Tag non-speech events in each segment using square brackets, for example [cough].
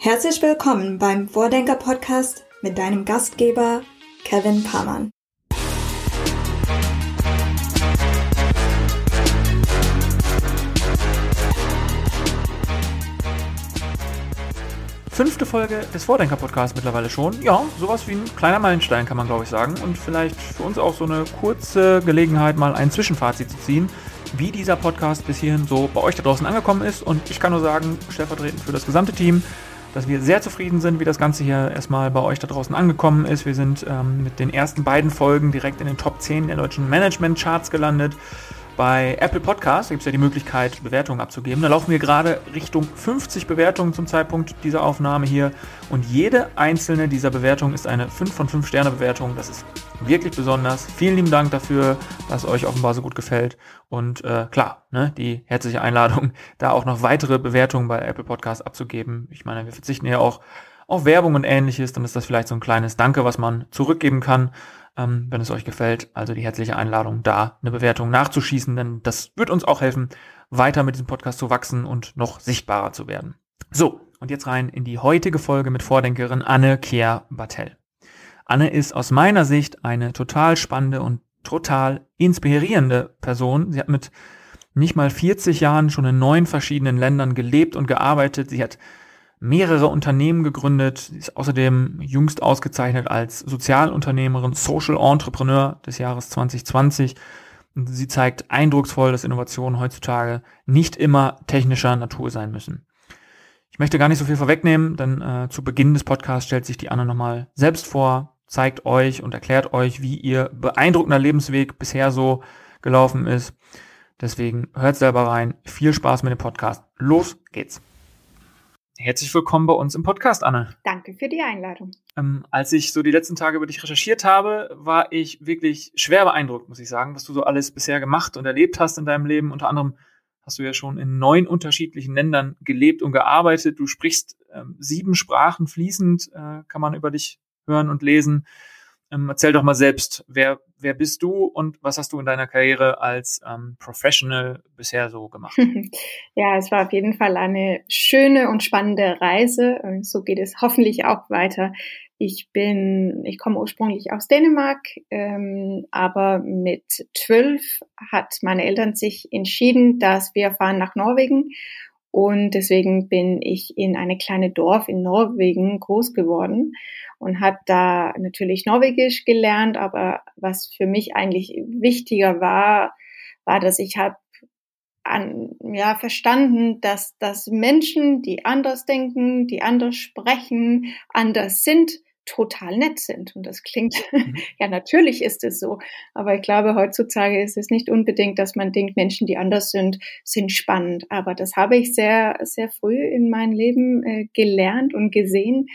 Herzlich willkommen beim Vordenker Podcast mit deinem Gastgeber Kevin Pamann. Fünfte Folge des Vordenker Podcasts mittlerweile schon. Ja, sowas wie ein kleiner Meilenstein kann man glaube ich sagen. Und vielleicht für uns auch so eine kurze Gelegenheit, mal ein Zwischenfazit zu ziehen, wie dieser Podcast bis hierhin so bei euch da draußen angekommen ist. Und ich kann nur sagen, stellvertretend für das gesamte Team, dass wir sehr zufrieden sind, wie das Ganze hier erstmal bei euch da draußen angekommen ist. Wir sind ähm, mit den ersten beiden Folgen direkt in den Top 10 der deutschen Management-Charts gelandet. Bei Apple Podcast gibt es ja die Möglichkeit, Bewertungen abzugeben. Da laufen wir gerade Richtung 50 Bewertungen zum Zeitpunkt dieser Aufnahme hier. Und jede einzelne dieser Bewertungen ist eine 5 von 5 Sterne Bewertung. Das ist wirklich besonders. Vielen lieben Dank dafür, dass euch offenbar so gut gefällt. Und äh, klar, ne, die herzliche Einladung, [laughs] da auch noch weitere Bewertungen bei Apple Podcast abzugeben. Ich meine, wir verzichten ja auch auf Werbung und ähnliches. Dann ist das vielleicht so ein kleines Danke, was man zurückgeben kann ähm, wenn es euch gefällt. Also die herzliche Einladung, da eine Bewertung nachzuschießen, denn das wird uns auch helfen, weiter mit diesem Podcast zu wachsen und noch sichtbarer zu werden. So, und jetzt rein in die heutige Folge mit Vordenkerin Anne Kehr Bartel. Anne ist aus meiner Sicht eine total spannende und total inspirierende Person. Sie hat mit nicht mal 40 Jahren schon in neun verschiedenen Ländern gelebt und gearbeitet. Sie hat mehrere Unternehmen gegründet. Sie ist außerdem jüngst ausgezeichnet als Sozialunternehmerin, Social Entrepreneur des Jahres 2020. Und sie zeigt eindrucksvoll, dass Innovationen heutzutage nicht immer technischer Natur sein müssen. Ich möchte gar nicht so viel vorwegnehmen, denn äh, zu Beginn des Podcasts stellt sich die Anne nochmal selbst vor, zeigt euch und erklärt euch, wie ihr beeindruckender Lebensweg bisher so gelaufen ist. Deswegen hört selber rein. Viel Spaß mit dem Podcast. Los geht's. Herzlich willkommen bei uns im Podcast, Anne. Danke für die Einladung. Ähm, als ich so die letzten Tage über dich recherchiert habe, war ich wirklich schwer beeindruckt, muss ich sagen, was du so alles bisher gemacht und erlebt hast in deinem Leben. Unter anderem hast du ja schon in neun unterschiedlichen Ländern gelebt und gearbeitet. Du sprichst ähm, sieben Sprachen fließend, äh, kann man über dich hören und lesen. Ähm, erzähl doch mal selbst, wer, wer bist du und was hast du in deiner Karriere als ähm, Professional bisher so gemacht? [laughs] Ja, es war auf jeden Fall eine schöne und spannende Reise. So geht es hoffentlich auch weiter. Ich bin, ich komme ursprünglich aus Dänemark, ähm, aber mit zwölf hat meine Eltern sich entschieden, dass wir fahren nach Norwegen und deswegen bin ich in eine kleine Dorf in Norwegen groß geworden und habe da natürlich Norwegisch gelernt. Aber was für mich eigentlich wichtiger war, war, dass ich habe an, ja, verstanden, dass, dass Menschen, die anders denken, die anders sprechen, anders sind, total nett sind. Und das klingt, [laughs] mhm. ja, natürlich ist es so. Aber ich glaube, heutzutage ist es nicht unbedingt, dass man denkt, Menschen, die anders sind, sind spannend. Aber das habe ich sehr, sehr früh in meinem Leben äh, gelernt und gesehen.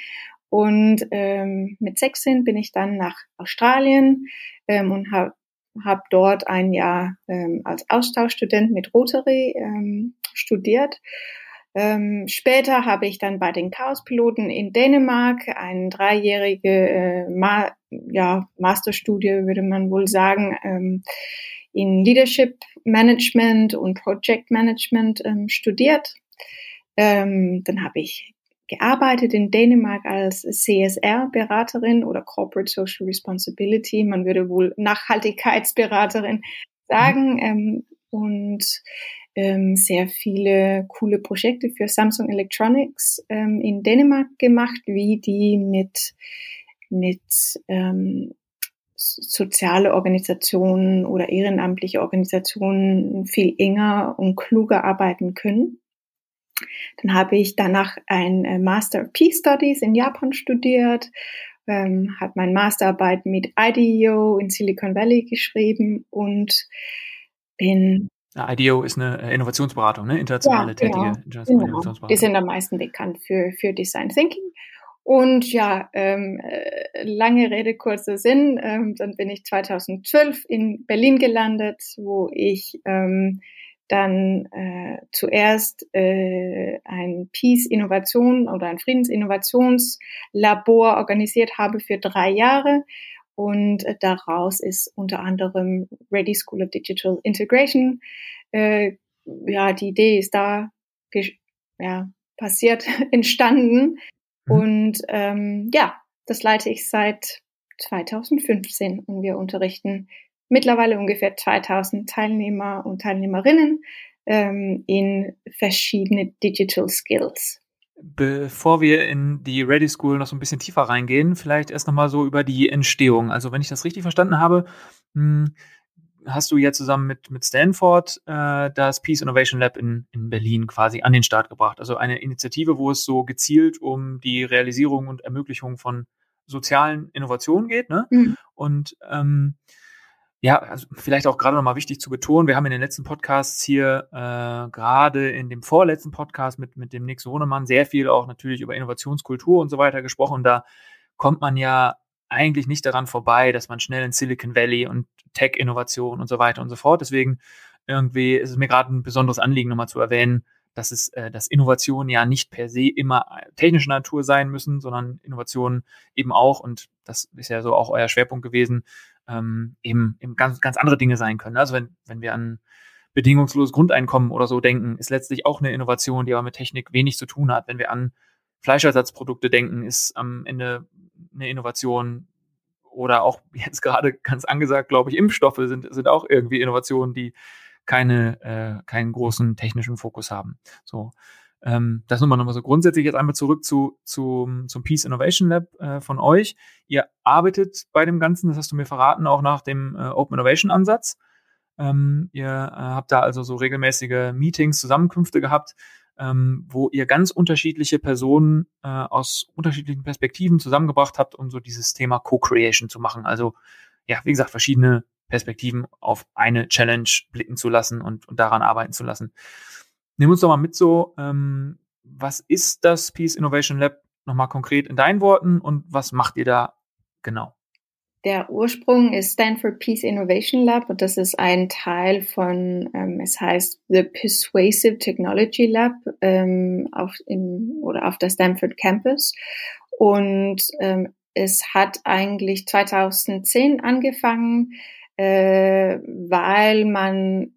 Und ähm, mit 16 bin ich dann nach Australien ähm, und habe hab dort ein Jahr ähm, als Austauschstudent mit Rotary ähm, studiert ähm, später habe ich dann bei den Chaospiloten in Dänemark eine dreijährige äh, Ma ja, Masterstudie, würde man wohl sagen, ähm, in Leadership Management und Project Management ähm, studiert. Ähm, dann habe ich gearbeitet in Dänemark als CSR-Beraterin oder Corporate Social Responsibility. Man würde wohl Nachhaltigkeitsberaterin sagen. Ähm, und ähm, sehr viele coole Projekte für Samsung Electronics ähm, in Dänemark gemacht, wie die mit, mit ähm, soziale Organisationen oder ehrenamtliche Organisationen viel enger und kluger arbeiten können. Dann habe ich danach ein äh, Master of Peace Studies in Japan studiert, ähm, habe meine Masterarbeit mit IDEO in Silicon Valley geschrieben und bin IDEO ist eine äh, Innovationsberatung, ne? internationale ja, tätige genau. internationale genau. Innovationsberatung. Die sind am meisten bekannt für, für Design Thinking. Und ja, ähm, äh, lange Rede, kurzer Sinn, ähm, dann bin ich 2012 in Berlin gelandet, wo ich ähm, dann äh, zuerst äh, ein Peace-Innovation oder ein Friedensinnovationslabor organisiert habe für drei Jahre. Und äh, daraus ist unter anderem Ready School of Digital Integration. Äh, ja, die Idee ist da ja, passiert, [laughs] entstanden. Mhm. Und ähm, ja, das leite ich seit 2015 und wir unterrichten mittlerweile ungefähr 2000 Teilnehmer und Teilnehmerinnen ähm, in verschiedene Digital Skills. Bevor wir in die Ready School noch so ein bisschen tiefer reingehen, vielleicht erst nochmal so über die Entstehung. Also wenn ich das richtig verstanden habe, hm, hast du ja zusammen mit, mit Stanford äh, das Peace Innovation Lab in, in Berlin quasi an den Start gebracht. Also eine Initiative, wo es so gezielt um die Realisierung und Ermöglichung von sozialen Innovationen geht. Ne? Mhm. Und ähm, ja, also vielleicht auch gerade nochmal wichtig zu betonen, wir haben in den letzten Podcasts hier, äh, gerade in dem vorletzten Podcast mit, mit dem Nick Sohnemann, sehr viel auch natürlich über Innovationskultur und so weiter gesprochen. Da kommt man ja eigentlich nicht daran vorbei, dass man schnell in Silicon Valley und Tech-Innovation und so weiter und so fort. Deswegen irgendwie ist es mir gerade ein besonderes Anliegen, nochmal zu erwähnen, dass es, äh, dass Innovationen ja nicht per se immer technischer Natur sein müssen, sondern Innovationen eben auch, und das ist ja so auch euer Schwerpunkt gewesen, ähm, eben, eben ganz, ganz andere Dinge sein können. Also wenn, wenn wir an bedingungsloses Grundeinkommen oder so denken, ist letztlich auch eine Innovation, die aber mit Technik wenig zu tun hat. Wenn wir an Fleischersatzprodukte denken, ist am Ende eine Innovation oder auch [laughs] jetzt gerade ganz angesagt, glaube ich, Impfstoffe sind, sind auch irgendwie Innovationen, die keine, äh, keinen großen technischen Fokus haben. So. Ähm, das nochmal nochmal so grundsätzlich jetzt einmal zurück zu, zu zum Peace Innovation Lab äh, von euch. Ihr arbeitet bei dem Ganzen, das hast du mir verraten, auch nach dem äh, Open Innovation Ansatz. Ähm, ihr äh, habt da also so regelmäßige Meetings, Zusammenkünfte gehabt, ähm, wo ihr ganz unterschiedliche Personen äh, aus unterschiedlichen Perspektiven zusammengebracht habt, um so dieses Thema Co-Creation zu machen. Also ja, wie gesagt, verschiedene Perspektiven auf eine Challenge blicken zu lassen und, und daran arbeiten zu lassen. Nimm uns doch mal mit so, ähm, was ist das Peace Innovation Lab nochmal konkret in deinen Worten und was macht ihr da genau? Der Ursprung ist Stanford Peace Innovation Lab und das ist ein Teil von, ähm, es heißt The Persuasive Technology Lab ähm, auf im, oder auf der Stanford Campus und ähm, es hat eigentlich 2010 angefangen, äh, weil man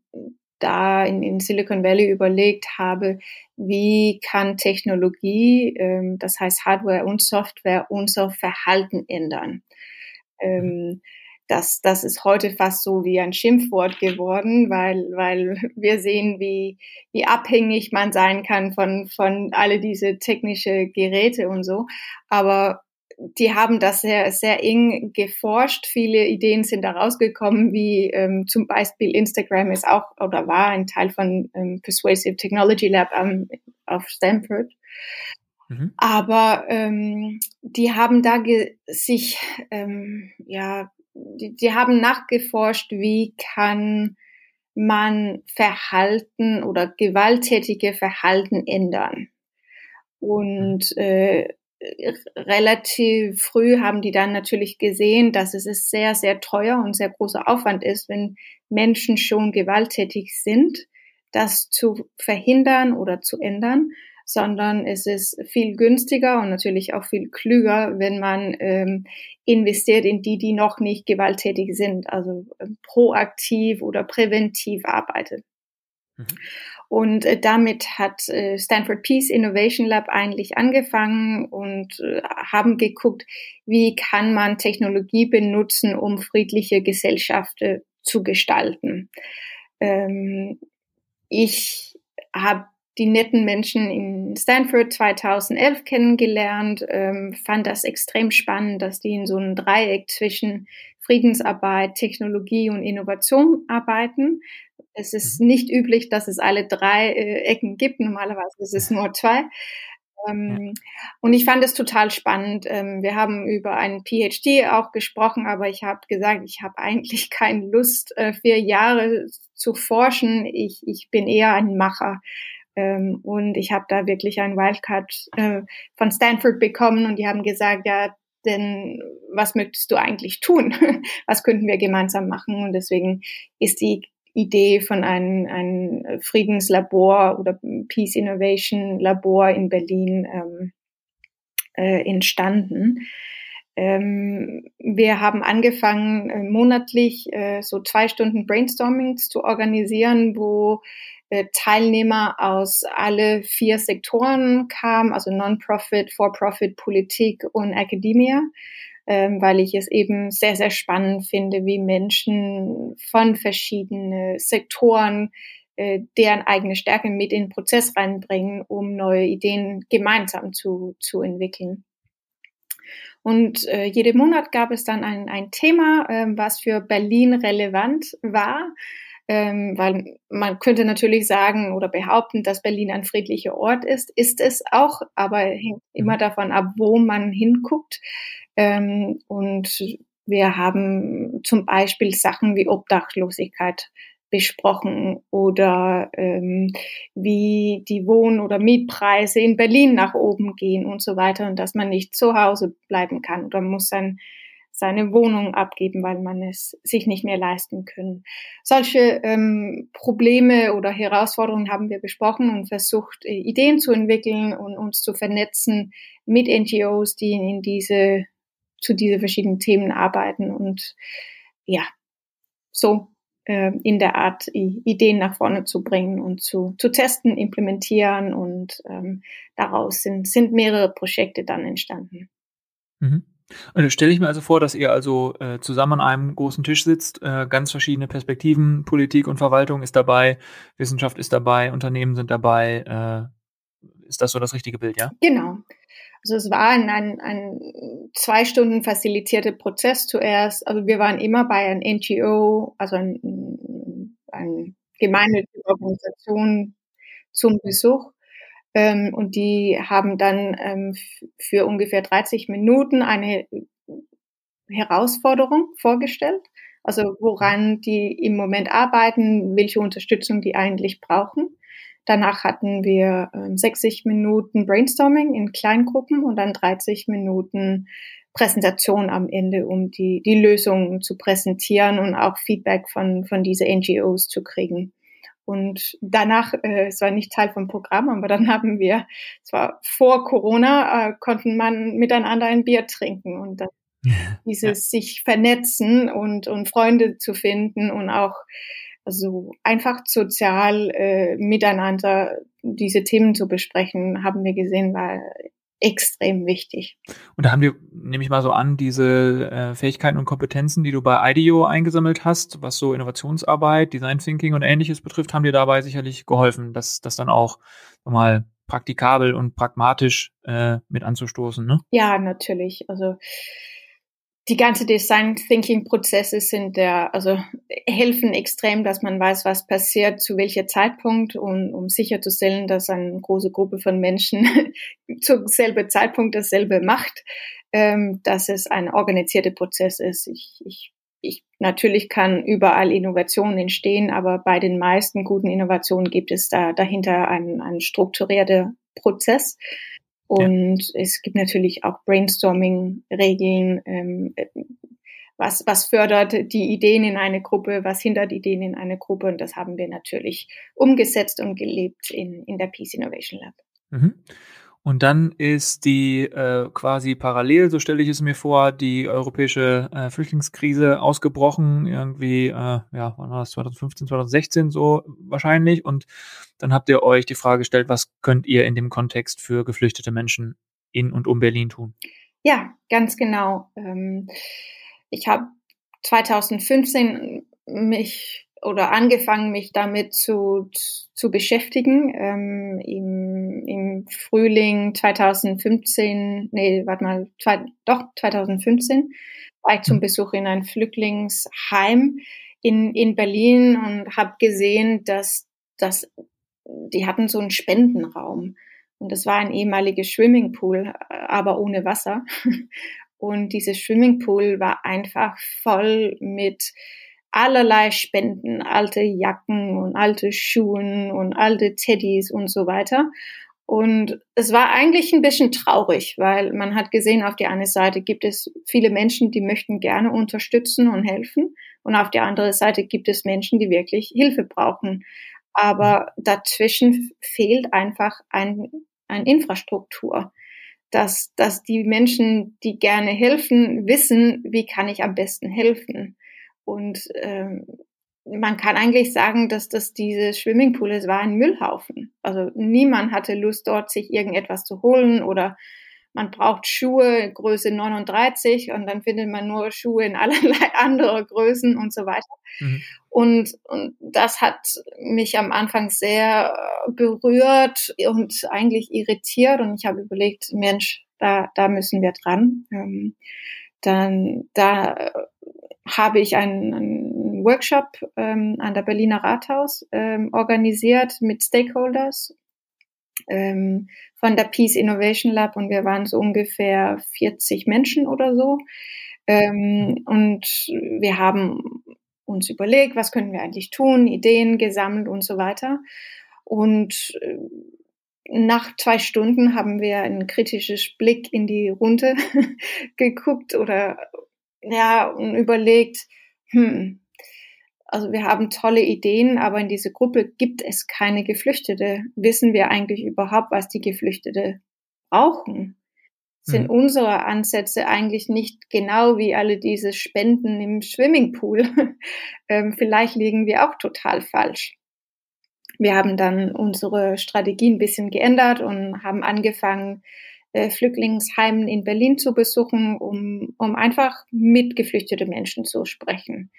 da in, in Silicon Valley überlegt habe, wie kann Technologie, ähm, das heißt Hardware und Software, unser Verhalten ändern. Ähm, das, das ist heute fast so wie ein Schimpfwort geworden, weil, weil wir sehen, wie, wie abhängig man sein kann von, von alle diese technische Geräte und so. Aber die haben das sehr, sehr eng geforscht. Viele Ideen sind da rausgekommen, wie ähm, zum Beispiel Instagram ist auch oder war ein Teil von ähm, Persuasive Technology Lab ähm, auf Stanford. Mhm. Aber ähm, die haben da sich, ähm, ja, die, die haben nachgeforscht, wie kann man Verhalten oder gewalttätige Verhalten ändern. Und mhm. äh, relativ früh haben die dann natürlich gesehen, dass es sehr, sehr teuer und sehr großer Aufwand ist, wenn Menschen schon gewalttätig sind, das zu verhindern oder zu ändern, sondern es ist viel günstiger und natürlich auch viel klüger, wenn man ähm, investiert in die, die noch nicht gewalttätig sind, also äh, proaktiv oder präventiv arbeitet. Mhm. Und äh, damit hat äh, Stanford Peace Innovation Lab eigentlich angefangen und äh, haben geguckt, wie kann man Technologie benutzen, um friedliche Gesellschaften zu gestalten. Ähm, ich habe die netten Menschen in Stanford 2011 kennengelernt, ähm, fand das extrem spannend, dass die in so einem Dreieck zwischen Friedensarbeit, Technologie und Innovation arbeiten. Es ist mhm. nicht üblich, dass es alle drei äh, Ecken gibt. Normalerweise ist es nur zwei. Ähm, und ich fand es total spannend. Ähm, wir haben über einen PhD auch gesprochen, aber ich habe gesagt, ich habe eigentlich [laughs] keine Lust, äh, vier Jahre zu forschen. Ich, ich bin eher ein Macher. Ähm, und ich habe da wirklich ein Wildcard äh, von Stanford bekommen und die haben gesagt, ja, denn was möchtest du eigentlich tun? [laughs] was könnten wir gemeinsam machen? Und deswegen ist die Idee von einem, einem Friedenslabor oder Peace Innovation Labor in Berlin ähm, äh, entstanden. Ähm, wir haben angefangen, äh, monatlich äh, so zwei Stunden Brainstormings zu organisieren, wo Teilnehmer aus alle vier Sektoren kamen, also Non-Profit, For-Profit, Politik und Academia, ähm, weil ich es eben sehr, sehr spannend finde, wie Menschen von verschiedenen Sektoren äh, deren eigene Stärke mit in den Prozess reinbringen, um neue Ideen gemeinsam zu, zu entwickeln. Und äh, jeden Monat gab es dann ein, ein Thema, äh, was für Berlin relevant war ähm, weil man könnte natürlich sagen oder behaupten, dass Berlin ein friedlicher Ort ist, ist es auch, aber hängt immer mhm. davon ab, wo man hinguckt. Ähm, und wir haben zum Beispiel Sachen wie Obdachlosigkeit besprochen oder ähm, wie die Wohn- oder Mietpreise in Berlin nach oben gehen und so weiter und dass man nicht zu Hause bleiben kann oder muss sein seine Wohnung abgeben, weil man es sich nicht mehr leisten können. Solche ähm, Probleme oder Herausforderungen haben wir besprochen und versucht, äh, Ideen zu entwickeln und uns zu vernetzen mit NGOs, die in diese, zu diese verschiedenen Themen arbeiten und ja, so äh, in der Art Ideen nach vorne zu bringen und zu, zu testen, implementieren und ähm, daraus sind, sind mehrere Projekte dann entstanden. Mhm. Und stelle ich mir also vor, dass ihr also äh, zusammen an einem großen Tisch sitzt, äh, ganz verschiedene Perspektiven, Politik und Verwaltung ist dabei, Wissenschaft ist dabei, Unternehmen sind dabei. Äh, ist das so das richtige Bild, ja? Genau. Also es war ein, ein, ein zwei Stunden facilitierter Prozess zuerst. Also wir waren immer bei einem NGO, also ein, ein gemeinnützige Organisation zum Besuch. Ähm, und die haben dann ähm, für ungefähr 30 Minuten eine Herausforderung vorgestellt. Also woran die im Moment arbeiten, welche Unterstützung die eigentlich brauchen. Danach hatten wir ähm, 60 Minuten Brainstorming in Kleingruppen und dann 30 Minuten Präsentation am Ende, um die, die Lösungen zu präsentieren und auch Feedback von, von diese NGOs zu kriegen. Und danach, äh, es war nicht Teil vom Programm, aber dann [laughs] haben wir, es war vor Corona, äh, konnten man miteinander ein Bier trinken und dann dieses ja. sich vernetzen und, und Freunde zu finden und auch also einfach sozial äh, miteinander diese Themen zu besprechen, haben wir gesehen, war extrem wichtig. Und da haben wir, nehme ich mal so an, diese äh, Fähigkeiten und Kompetenzen, die du bei IDEO eingesammelt hast, was so Innovationsarbeit, Design Thinking und ähnliches betrifft, haben dir dabei sicherlich geholfen, das, das dann auch mal praktikabel und pragmatisch äh, mit anzustoßen, ne? Ja, natürlich. Also die ganze Design Thinking Prozesse sind der, also helfen extrem, dass man weiß, was passiert, zu welcher Zeitpunkt und um sicherzustellen, dass eine große Gruppe von Menschen [laughs] zum selben Zeitpunkt dasselbe macht, ähm, dass es ein organisierter Prozess ist. Ich, ich, ich, natürlich kann überall Innovation entstehen, aber bei den meisten guten Innovationen gibt es da dahinter einen, einen strukturierten Prozess und ja. es gibt natürlich auch Brainstorming-Regeln, ähm, was, was fördert die Ideen in eine Gruppe, was hindert Ideen in eine Gruppe. Und das haben wir natürlich umgesetzt und gelebt in, in der Peace Innovation Lab. Mhm. Und dann ist die äh, quasi parallel, so stelle ich es mir vor, die europäische äh, Flüchtlingskrise ausgebrochen, irgendwie, äh, ja, wann war das, 2015, 2016 so wahrscheinlich. Und dann habt ihr euch die Frage gestellt, was könnt ihr in dem Kontext für geflüchtete Menschen in und um Berlin tun? Ja, ganz genau. Ähm, ich habe 2015 mich oder angefangen, mich damit zu, zu beschäftigen. Ähm, im, Im Frühling 2015, nee, warte mal, zwei, doch 2015 war ich zum hm. Besuch in ein Flüchtlingsheim in, in Berlin und habe gesehen, dass, dass die hatten so einen Spendenraum. Und das war ein ehemaliger Swimmingpool, aber ohne Wasser. [laughs] Und dieses Swimmingpool war einfach voll mit allerlei Spenden, alte Jacken und alte Schuhen und alte Teddys und so weiter. Und es war eigentlich ein bisschen traurig, weil man hat gesehen, auf der einen Seite gibt es viele Menschen, die möchten gerne unterstützen und helfen. Und auf der anderen Seite gibt es Menschen, die wirklich Hilfe brauchen. Aber dazwischen fehlt einfach ein, ein Infrastruktur, dass, dass die Menschen, die gerne helfen, wissen, wie kann ich am besten helfen. Und ähm, man kann eigentlich sagen, dass das diese Swimmingpool, es war ein Müllhaufen. Also niemand hatte Lust, dort sich irgendetwas zu holen oder man braucht Schuhe Größe 39 und dann findet man nur Schuhe in [laughs] allerlei andere Größen und so weiter. Mhm. Und, und das hat mich am Anfang sehr äh, berührt und eigentlich irritiert und ich habe überlegt, Mensch, da, da müssen wir dran. Ähm, dann da äh, habe ich einen, einen Workshop ähm, an der Berliner Rathaus ähm, organisiert mit Stakeholders ähm, von der Peace Innovation Lab und wir waren so ungefähr 40 Menschen oder so. Ähm, und wir haben uns überlegt, was können wir eigentlich tun, Ideen gesammelt und so weiter. Und äh, nach zwei Stunden haben wir ein kritisches Blick in die Runde [laughs] geguckt oder ja und überlegt, hm, also wir haben tolle Ideen, aber in dieser Gruppe gibt es keine Geflüchtete. Wissen wir eigentlich überhaupt, was die Geflüchtete brauchen? Sind hm. unsere Ansätze eigentlich nicht genau wie alle diese Spenden im Swimmingpool? [laughs] ähm, vielleicht liegen wir auch total falsch. Wir haben dann unsere Strategie ein bisschen geändert und haben angefangen, äh, Flüchtlingsheimen in Berlin zu besuchen, um, um einfach mit geflüchteten Menschen zu sprechen.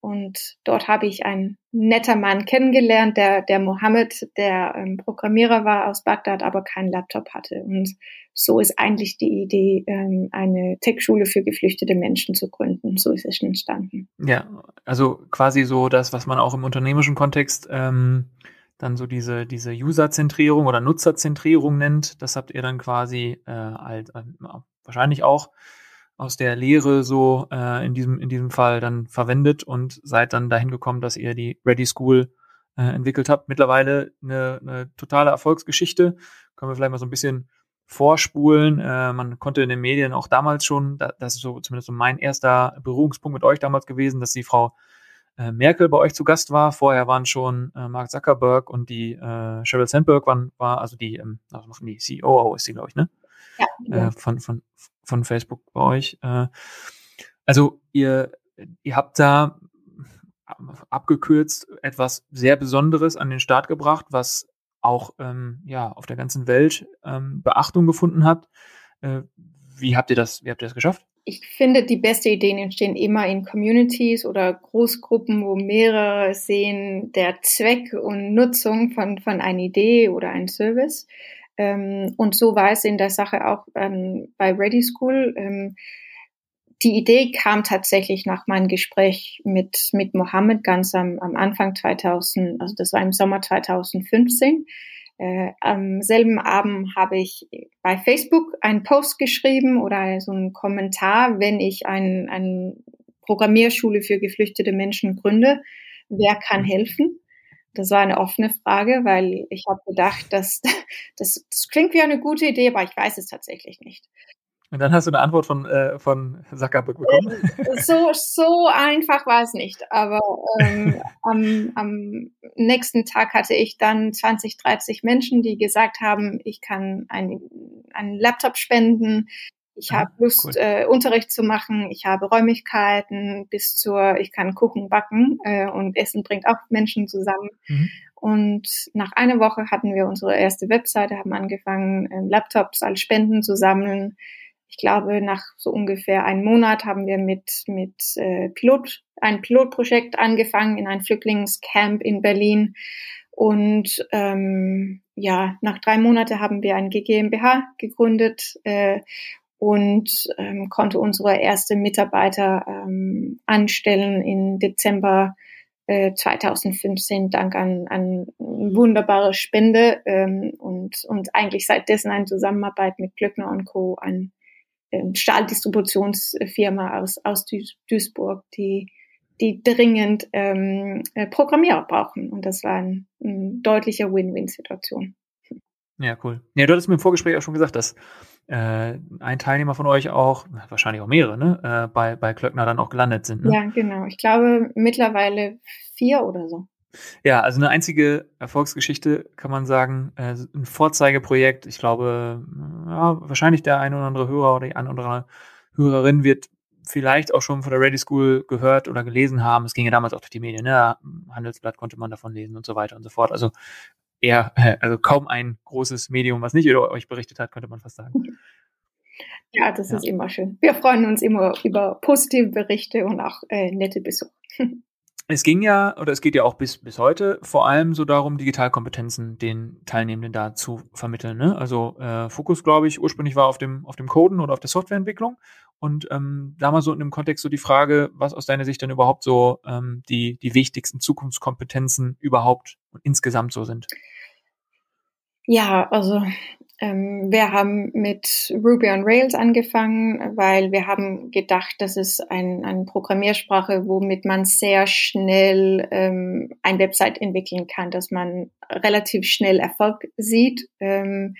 Und dort habe ich einen netter Mann kennengelernt, der, der Mohammed, der ähm, Programmierer war aus Bagdad, aber keinen Laptop hatte. Und so ist eigentlich die Idee, ähm, eine Tech-Schule für geflüchtete Menschen zu gründen. So ist es entstanden. Ja, also quasi so das, was man auch im unternehmerischen Kontext ähm, dann so diese, diese User-Zentrierung oder Nutzerzentrierung nennt. Das habt ihr dann quasi äh, halt, äh, wahrscheinlich auch aus der Lehre so äh, in, diesem, in diesem Fall dann verwendet und seid dann dahin gekommen, dass ihr die Ready School äh, entwickelt habt. Mittlerweile eine, eine totale Erfolgsgeschichte. Können wir vielleicht mal so ein bisschen vorspulen. Äh, man konnte in den Medien auch damals schon, das ist so zumindest so mein erster Berührungspunkt mit euch damals gewesen, dass die Frau äh, Merkel bei euch zu Gast war. Vorher waren schon äh, Mark Zuckerberg und die äh, Sheryl Sandberg waren, war also die, ähm, also die CEO ist sie, glaube ich, ne? Ja. Äh, von, von, von Facebook bei euch. Äh, also ihr, ihr habt da abgekürzt etwas sehr Besonderes an den Start gebracht, was auch ähm, ja auf der ganzen Welt ähm, Beachtung gefunden hat. Äh, wie habt ihr das? Wie habt ihr das geschafft? Ich finde, die besten Ideen entstehen immer in Communities oder Großgruppen, wo mehrere sehen der Zweck und Nutzung von, von einer Idee oder einem Service. Ähm, und so war es in der Sache auch ähm, bei Ready School. Ähm, die Idee kam tatsächlich nach meinem Gespräch mit, mit Mohammed ganz am, am Anfang 2000, also das war im Sommer 2015. Äh, am selben Abend habe ich bei Facebook einen Post geschrieben oder so einen Kommentar, wenn ich eine ein Programmierschule für geflüchtete Menschen gründe, wer kann helfen? Das war eine offene Frage, weil ich habe gedacht, dass, [laughs] das, das klingt wie eine gute Idee, aber ich weiß es tatsächlich nicht. Und dann hast du eine Antwort von, äh, von Zuckerberg bekommen. Äh, so, so einfach war es nicht. Aber ähm, [laughs] am, am nächsten Tag hatte ich dann 20, 30 Menschen, die gesagt haben, ich kann einen, einen Laptop spenden, ich habe Lust, cool. äh, Unterricht zu machen. Ich habe Räumlichkeiten bis zur, ich kann Kuchen backen äh, und Essen bringt auch Menschen zusammen. Mhm. Und nach einer Woche hatten wir unsere erste Webseite, haben angefangen, äh, Laptops als Spenden zu sammeln. Ich glaube, nach so ungefähr einem Monat haben wir mit, mit äh, Pilot, ein Pilotprojekt angefangen in ein Flüchtlingscamp in Berlin. Und ähm, ja, nach drei Monaten haben wir ein GmbH gegründet äh, und ähm, konnte unsere erste Mitarbeiter ähm, anstellen in Dezember äh, 2015 dank an, an wunderbare Spende ähm, und, und eigentlich seit dessen eine Zusammenarbeit mit Glöckner und Co. ein ähm, Stahldistributionsfirma aus, aus Duisburg, die die dringend ähm, äh, Programmierer brauchen. Und das war ein, ein deutlicher Win-Win-Situation. Ja, cool. Ja, du hattest mir im Vorgespräch auch schon gesagt, dass äh, ein Teilnehmer von euch auch, wahrscheinlich auch mehrere, ne, äh, bei, bei Klöckner dann auch gelandet sind. Ne? Ja, genau. Ich glaube mittlerweile vier oder so. Ja, also eine einzige Erfolgsgeschichte kann man sagen, äh, ein Vorzeigeprojekt. Ich glaube, ja, wahrscheinlich der eine oder andere Hörer oder die eine oder andere Hörerin wird vielleicht auch schon von der Ready School gehört oder gelesen haben. Es ging ja damals auch durch die Medien, ne? Handelsblatt konnte man davon lesen und so weiter und so fort. Also eher, [laughs] also kaum ein großes Medium, was nicht über euch berichtet hat, könnte man fast sagen. [laughs] Ja, das ja. ist immer schön. Wir freuen uns immer über positive Berichte und auch äh, nette Besuche. [laughs] es ging ja, oder es geht ja auch bis, bis heute vor allem so darum, Digitalkompetenzen den Teilnehmenden da zu vermitteln. Ne? Also äh, Fokus, glaube ich, ursprünglich war auf dem, auf dem Coden oder auf der Softwareentwicklung. Und ähm, da mal so in dem Kontext so die Frage, was aus deiner Sicht denn überhaupt so ähm, die, die wichtigsten Zukunftskompetenzen überhaupt und insgesamt so sind. Ja, also ähm, wir haben mit Ruby on Rails angefangen, weil wir haben gedacht, das ist ein, eine Programmiersprache, womit man sehr schnell ähm, ein Website entwickeln kann, dass man relativ schnell Erfolg sieht. Ähm,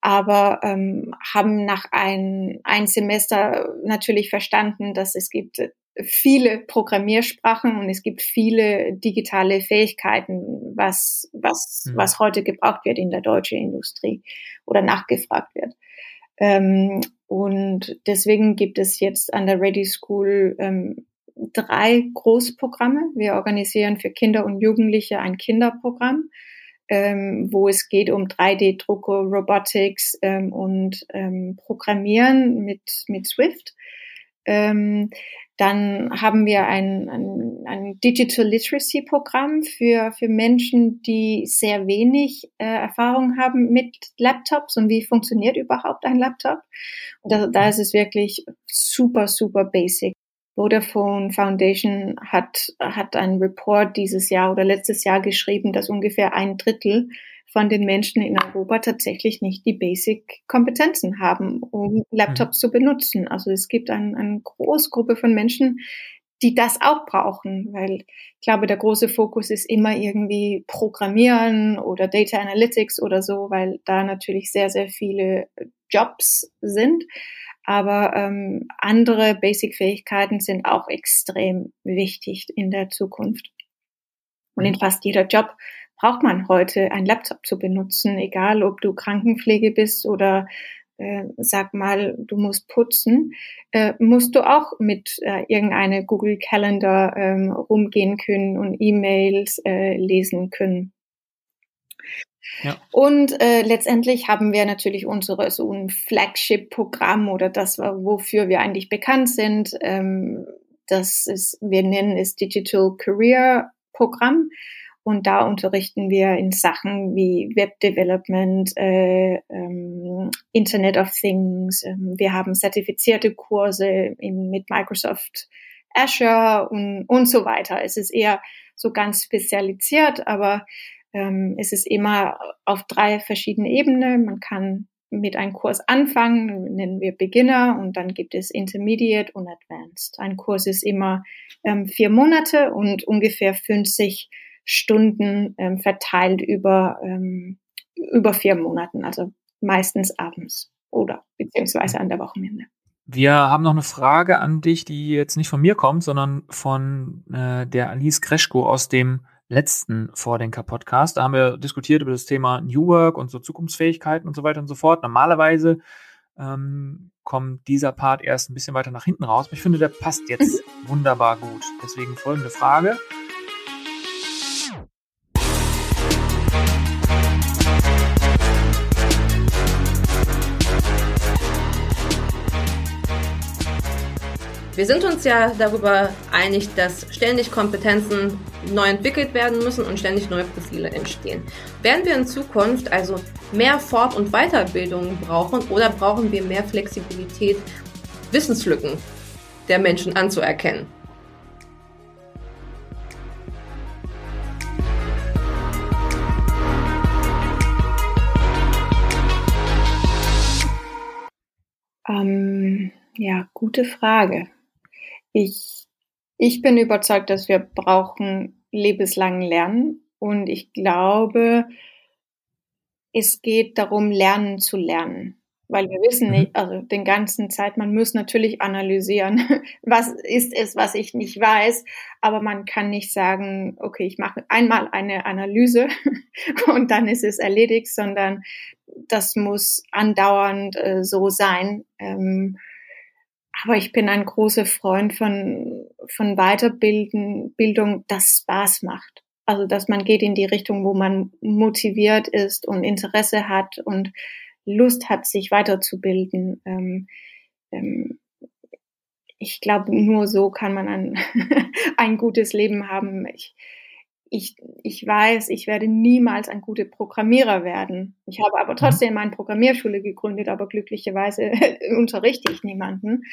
aber ähm, haben nach ein, ein Semester natürlich verstanden, dass es gibt viele Programmiersprachen und es gibt viele digitale Fähigkeiten, was, was, mhm. was heute gebraucht wird in der deutschen Industrie oder nachgefragt wird. Ähm, und deswegen gibt es jetzt an der Ready School ähm, drei Großprogramme. Wir organisieren für Kinder und Jugendliche ein Kinderprogramm, ähm, wo es geht um 3D-Drucke, Robotics ähm, und ähm, Programmieren mit, mit Swift. Ähm, dann haben wir ein, ein, ein Digital Literacy Programm für, für Menschen, die sehr wenig äh, Erfahrung haben mit Laptops und wie funktioniert überhaupt ein Laptop. Und da, da ist es wirklich super, super basic. Vodafone Foundation hat, hat einen Report dieses Jahr oder letztes Jahr geschrieben, dass ungefähr ein Drittel von den Menschen in Europa tatsächlich nicht die Basic-Kompetenzen haben, um Laptops mhm. zu benutzen. Also es gibt ein, eine große Gruppe von Menschen, die das auch brauchen, weil ich glaube, der große Fokus ist immer irgendwie Programmieren oder Data Analytics oder so, weil da natürlich sehr, sehr viele Jobs sind. Aber ähm, andere Basic-Fähigkeiten sind auch extrem wichtig in der Zukunft. Und in mhm. fast jeder Job braucht man heute ein Laptop zu benutzen, egal ob du Krankenpflege bist oder äh, sag mal, du musst putzen, äh, musst du auch mit äh, irgendeine Google Calendar ähm, rumgehen können und E-Mails äh, lesen können. Ja. Und äh, letztendlich haben wir natürlich unsere so ein Flagship-Programm oder das, wofür wir eigentlich bekannt sind. Ähm, das ist, wir nennen es Digital Career Programm. Und da unterrichten wir in Sachen wie Web Development, äh, ähm, Internet of Things. Ähm, wir haben zertifizierte Kurse in, mit Microsoft Azure und, und so weiter. Es ist eher so ganz spezialisiert, aber ähm, es ist immer auf drei verschiedene Ebenen. Man kann mit einem Kurs anfangen, nennen wir Beginner, und dann gibt es Intermediate und Advanced. Ein Kurs ist immer ähm, vier Monate und ungefähr 50 Stunden ähm, verteilt über, ähm, über vier Monaten, also meistens abends oder beziehungsweise an der Wochenende. Wir haben noch eine Frage an dich, die jetzt nicht von mir kommt, sondern von äh, der Alice Kreschko aus dem letzten Vordenker-Podcast. Da haben wir diskutiert über das Thema New Work und so Zukunftsfähigkeiten und so weiter und so fort. Normalerweise ähm, kommt dieser Part erst ein bisschen weiter nach hinten raus. Aber ich finde, der passt jetzt [laughs] wunderbar gut. Deswegen folgende Frage. Wir sind uns ja darüber einig, dass ständig Kompetenzen neu entwickelt werden müssen und ständig neue Profile entstehen. Werden wir in Zukunft also mehr Fort- und Weiterbildung brauchen oder brauchen wir mehr Flexibilität, Wissenslücken der Menschen anzuerkennen? Ähm, ja, gute Frage. Ich, ich bin überzeugt, dass wir brauchen lebenslang Lernen und ich glaube, es geht darum, lernen zu lernen. Weil wir wissen nicht, mhm. also den ganzen Zeit, man muss natürlich analysieren, [laughs] was ist es, was ich nicht weiß, aber man kann nicht sagen, okay, ich mache einmal eine Analyse [laughs] und dann ist es erledigt, sondern das muss andauernd äh, so sein. Ähm, aber ich bin ein großer Freund von, von Weiterbilden, Bildung, das Spaß macht. Also, dass man geht in die Richtung, wo man motiviert ist und Interesse hat und Lust hat, sich weiterzubilden. Ähm, ähm, ich glaube, nur so kann man ein, [laughs] ein gutes Leben haben. Ich, ich, ich weiß, ich werde niemals ein guter Programmierer werden. Ich habe aber mhm. trotzdem meine Programmierschule gegründet, aber glücklicherweise [laughs] unterrichte ich niemanden.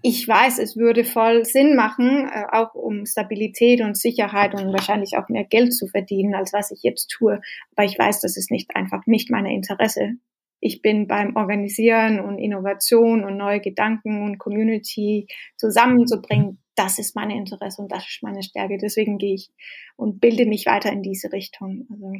Ich weiß, es würde voll Sinn machen, äh, auch um Stabilität und Sicherheit und wahrscheinlich auch mehr Geld zu verdienen, als was ich jetzt tue. Aber ich weiß, das ist nicht einfach nicht meine Interesse. Ich bin beim Organisieren und Innovation und neue Gedanken und Community zusammenzubringen das ist meine Interesse und das ist meine Stärke. Deswegen gehe ich und bilde mich weiter in diese Richtung. Also,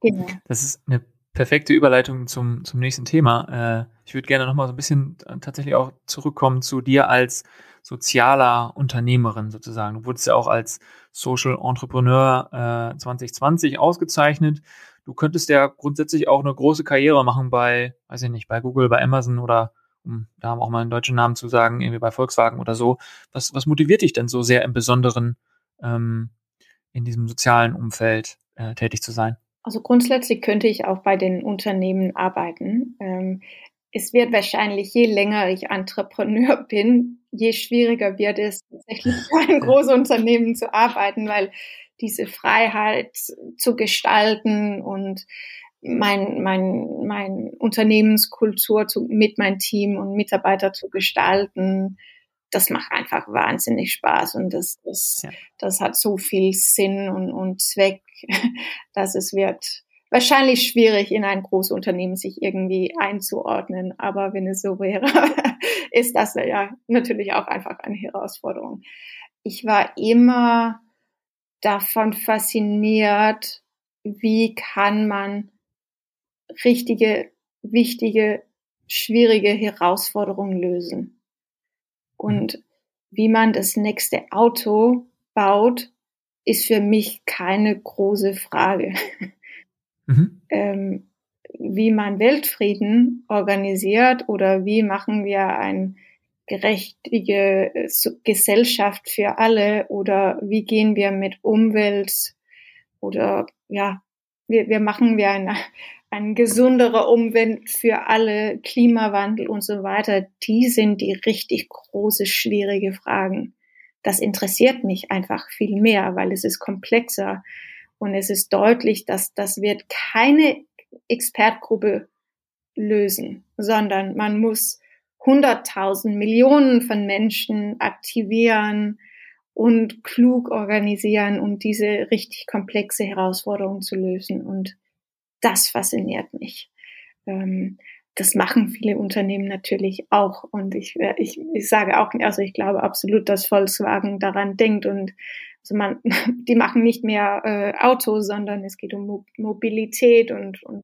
genau. Das ist eine perfekte Überleitung zum, zum nächsten Thema. Äh, ich würde gerne nochmal so ein bisschen tatsächlich auch zurückkommen zu dir als sozialer Unternehmerin sozusagen. Du wurdest ja auch als Social Entrepreneur äh, 2020 ausgezeichnet. Du könntest ja grundsätzlich auch eine große Karriere machen bei, weiß ich nicht, bei Google, bei Amazon oder um da auch mal einen deutschen Namen zu sagen, irgendwie bei Volkswagen oder so. Was, was motiviert dich denn so sehr im Besonderen ähm, in diesem sozialen Umfeld äh, tätig zu sein? Also grundsätzlich könnte ich auch bei den Unternehmen arbeiten. Ähm, es wird wahrscheinlich, je länger ich Entrepreneur [laughs] bin, je schwieriger wird es, tatsächlich [laughs] für ein großes Unternehmen zu arbeiten, weil diese Freiheit zu gestalten und mein, mein, mein Unternehmenskultur zu, mit meinem Team und Mitarbeiter zu gestalten, das macht einfach wahnsinnig Spaß und das, das, ja. das hat so viel Sinn und, und Zweck, [laughs] dass es wird wahrscheinlich schwierig in ein Großunternehmen sich irgendwie einzuordnen. Aber wenn es so wäre, ist das ja natürlich auch einfach eine Herausforderung. Ich war immer davon fasziniert, wie kann man richtige, wichtige, schwierige Herausforderungen lösen. Und wie man das nächste Auto baut, ist für mich keine große Frage. [laughs] Mhm. ähm, wie man Weltfrieden organisiert oder wie machen wir eine gerechtige äh, Gesellschaft für alle oder wie gehen wir mit Umwelt oder ja, wir, wir machen wir eine, ein gesunderer Umwelt für alle, Klimawandel und so weiter, die sind die richtig große, schwierige Fragen. Das interessiert mich einfach viel mehr, weil es ist komplexer und es ist deutlich, dass das wird keine Expertgruppe lösen, sondern man muss hunderttausend Millionen von Menschen aktivieren und klug organisieren, um diese richtig komplexe Herausforderung zu lösen. Und das fasziniert mich. Ähm, das machen viele Unternehmen natürlich auch. Und ich, äh, ich, ich sage auch, also ich glaube absolut, dass Volkswagen daran denkt und also man, [laughs] die machen nicht mehr äh, Autos, sondern es geht um Mo Mobilität und, und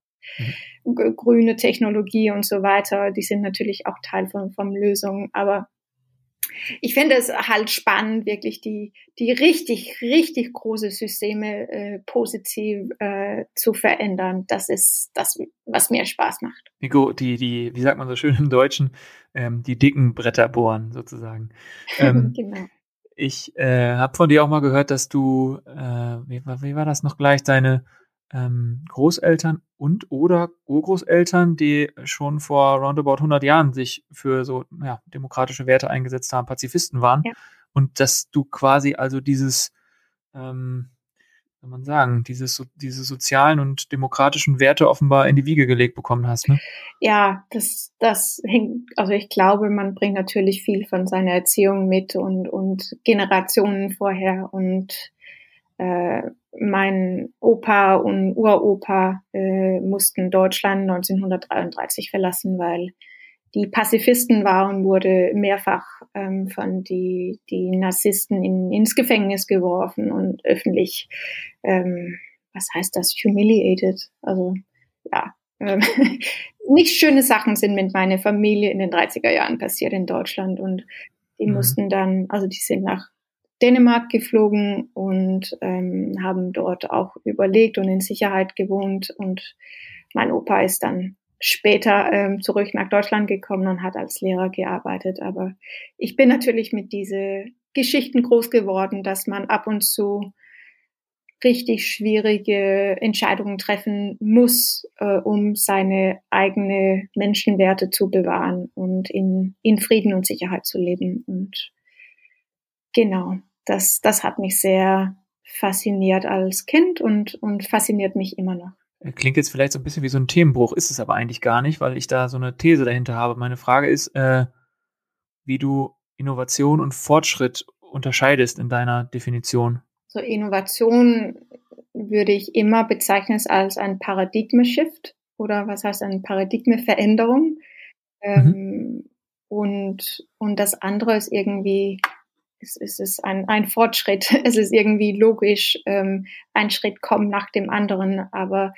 mhm. grüne Technologie und so weiter. Die sind natürlich auch Teil von, von Lösungen, aber ich finde es halt spannend, wirklich die, die richtig, richtig große Systeme äh, positiv äh, zu verändern. Das ist das, was mir Spaß macht. Nico, die, die, wie sagt man so schön im Deutschen, ähm, die dicken Bretter bohren sozusagen. [laughs] Ähm, genau. Ich äh, habe von dir auch mal gehört, dass du, äh, wie, wie war das noch gleich, deine ähm, Großeltern und oder Urgroßeltern, die schon vor roundabout 100 Jahren sich für so ja, demokratische Werte eingesetzt haben, Pazifisten waren. Ja. Und dass du quasi also dieses, ähm, kann man sagen, dieses, diese sozialen und demokratischen Werte offenbar in die Wiege gelegt bekommen hast, ne? Ja, das, das hängt, also ich glaube, man bringt natürlich viel von seiner Erziehung mit und, und Generationen vorher und äh, mein Opa und Uropa äh, mussten Deutschland 1933 verlassen, weil die Pazifisten waren, wurde mehrfach ähm, von die, die Narzissten in, ins Gefängnis geworfen und öffentlich, ähm, was heißt das, humiliated. Also ja, ähm, [laughs] nicht schöne Sachen sind mit meiner Familie in den 30er Jahren passiert in Deutschland und die mhm. mussten dann, also die sind nach Dänemark geflogen und ähm, haben dort auch überlegt und in Sicherheit gewohnt. Und mein Opa ist dann später ähm, zurück nach Deutschland gekommen und hat als Lehrer gearbeitet. Aber ich bin natürlich mit diese Geschichten groß geworden, dass man ab und zu richtig schwierige Entscheidungen treffen muss, äh, um seine eigene Menschenwerte zu bewahren und in, in Frieden und Sicherheit zu leben. Und genau, das, das hat mich sehr fasziniert als Kind und, und fasziniert mich immer noch. Klingt jetzt vielleicht so ein bisschen wie so ein Themenbruch, ist es aber eigentlich gar nicht, weil ich da so eine These dahinter habe. Meine Frage ist, äh, wie du Innovation und Fortschritt unterscheidest in deiner Definition. So Innovation würde ich immer bezeichnen als ein Paradigma-Shift oder was heißt eine Paradigma-Veränderung. Ähm, mhm. und, und das andere ist irgendwie, es, ist ein, ein Fortschritt. [laughs] Es ist irgendwie logisch, ähm, ein Schritt kommt nach dem anderen, aber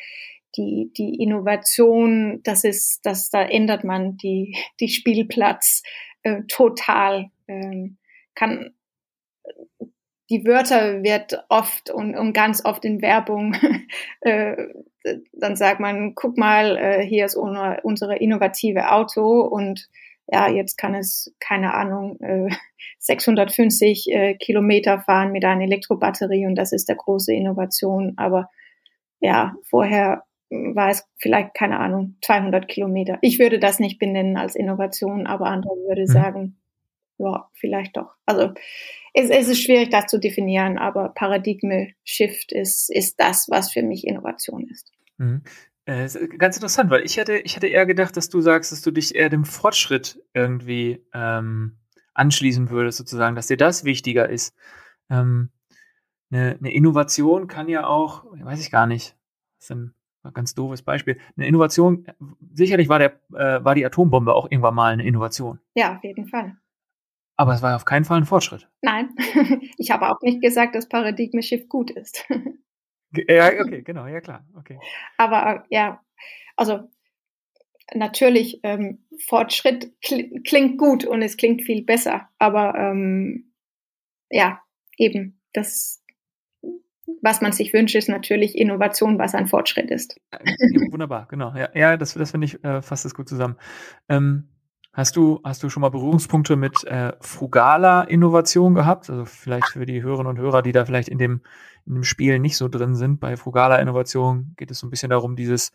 die, die Innovation, das ist, das, da ändert man die, [laughs] die Spielplatz äh, total. Ähm, kann, die Wörter wird oft und, und ganz oft in Werbung, [laughs] äh, dann sagt man, guck mal, äh, hier ist unsere, unsere innovative Auto und ja, jetzt kann es, keine Ahnung, äh, [laughs] 650 äh, Kilometer fahren mit einer Elektrobatterie und das ist der große Innovation. Aber ja, vorher war es vielleicht, keine Ahnung, 200 Kilometer. Ich würde das nicht benennen als Innovation, aber andere würde mhm. sagen, ja, vielleicht doch. Also es, es ist schwierig, das zu definieren, aber Paradigme-Shift ist, ist das, was für mich Innovation ist. Mhm. Äh, ganz interessant, weil ich hätte, ich hätte eher gedacht, dass du sagst, dass du dich eher dem Fortschritt irgendwie ähm, anschließen würdest, sozusagen, dass dir das wichtiger ist. Ähm, eine, eine Innovation kann ja auch, weiß ich gar nicht, das ist ein ganz doofes Beispiel. Eine Innovation, sicherlich war, der, äh, war die Atombombe auch irgendwann mal eine Innovation. Ja, auf jeden Fall. Aber es war auf keinen Fall ein Fortschritt. Nein, [laughs] ich habe auch nicht gesagt, dass Paradigma-Shift gut ist. [laughs] ja, okay, genau, ja klar, okay. Aber ja, also natürlich, ähm, Fortschritt kl klingt gut und es klingt viel besser, aber ähm, ja, eben, das, was man sich wünscht, ist natürlich Innovation, was ein Fortschritt ist. Ja, wunderbar, genau. Ja, ja das, das finde ich, äh, fasst das gut zusammen. Ähm, Hast du, hast du schon mal Berührungspunkte mit äh, frugaler Innovation gehabt? Also vielleicht für die Hörerinnen und Hörer, die da vielleicht in dem, in dem Spiel nicht so drin sind. Bei frugaler Innovation geht es so ein bisschen darum, dieses,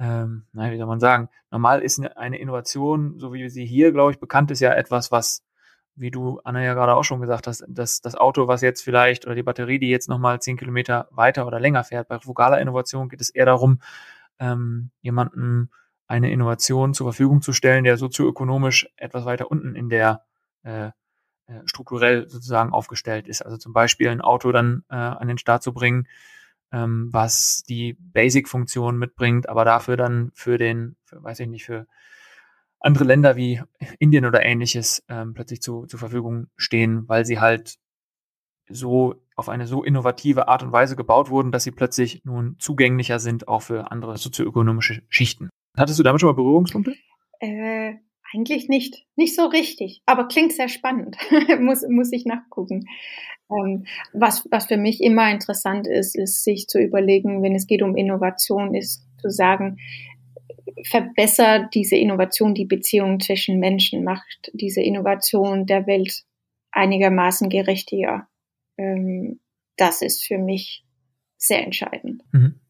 ähm, na, wie soll man sagen, normal ist eine Innovation, so wie sie hier, glaube ich, bekannt ist, ja etwas, was, wie du, Anna, ja gerade auch schon gesagt hast, dass das Auto, was jetzt vielleicht, oder die Batterie, die jetzt nochmal zehn Kilometer weiter oder länger fährt. Bei frugaler Innovation geht es eher darum, ähm, jemanden eine Innovation zur Verfügung zu stellen, der sozioökonomisch etwas weiter unten in der äh, äh, strukturell sozusagen aufgestellt ist. Also zum Beispiel ein Auto dann äh, an den Start zu bringen, ähm, was die Basic-Funktion mitbringt, aber dafür dann für den, für, weiß ich nicht, für andere Länder wie Indien oder ähnliches ähm, plötzlich zu, zur Verfügung stehen, weil sie halt so auf eine so innovative Art und Weise gebaut wurden, dass sie plötzlich nun zugänglicher sind auch für andere sozioökonomische Schichten. Hattest du damit schon mal Berührungspunkte? Äh, eigentlich nicht. Nicht so richtig. Aber klingt sehr spannend. [laughs] muss, muss ich nachgucken. Ähm, was, was für mich immer interessant ist, ist sich zu überlegen, wenn es geht um Innovation, ist zu sagen, verbessert diese Innovation die Beziehung zwischen Menschen, macht diese Innovation der Welt einigermaßen gerechtiger. Ähm, das ist für mich sehr entscheidend. Mhm.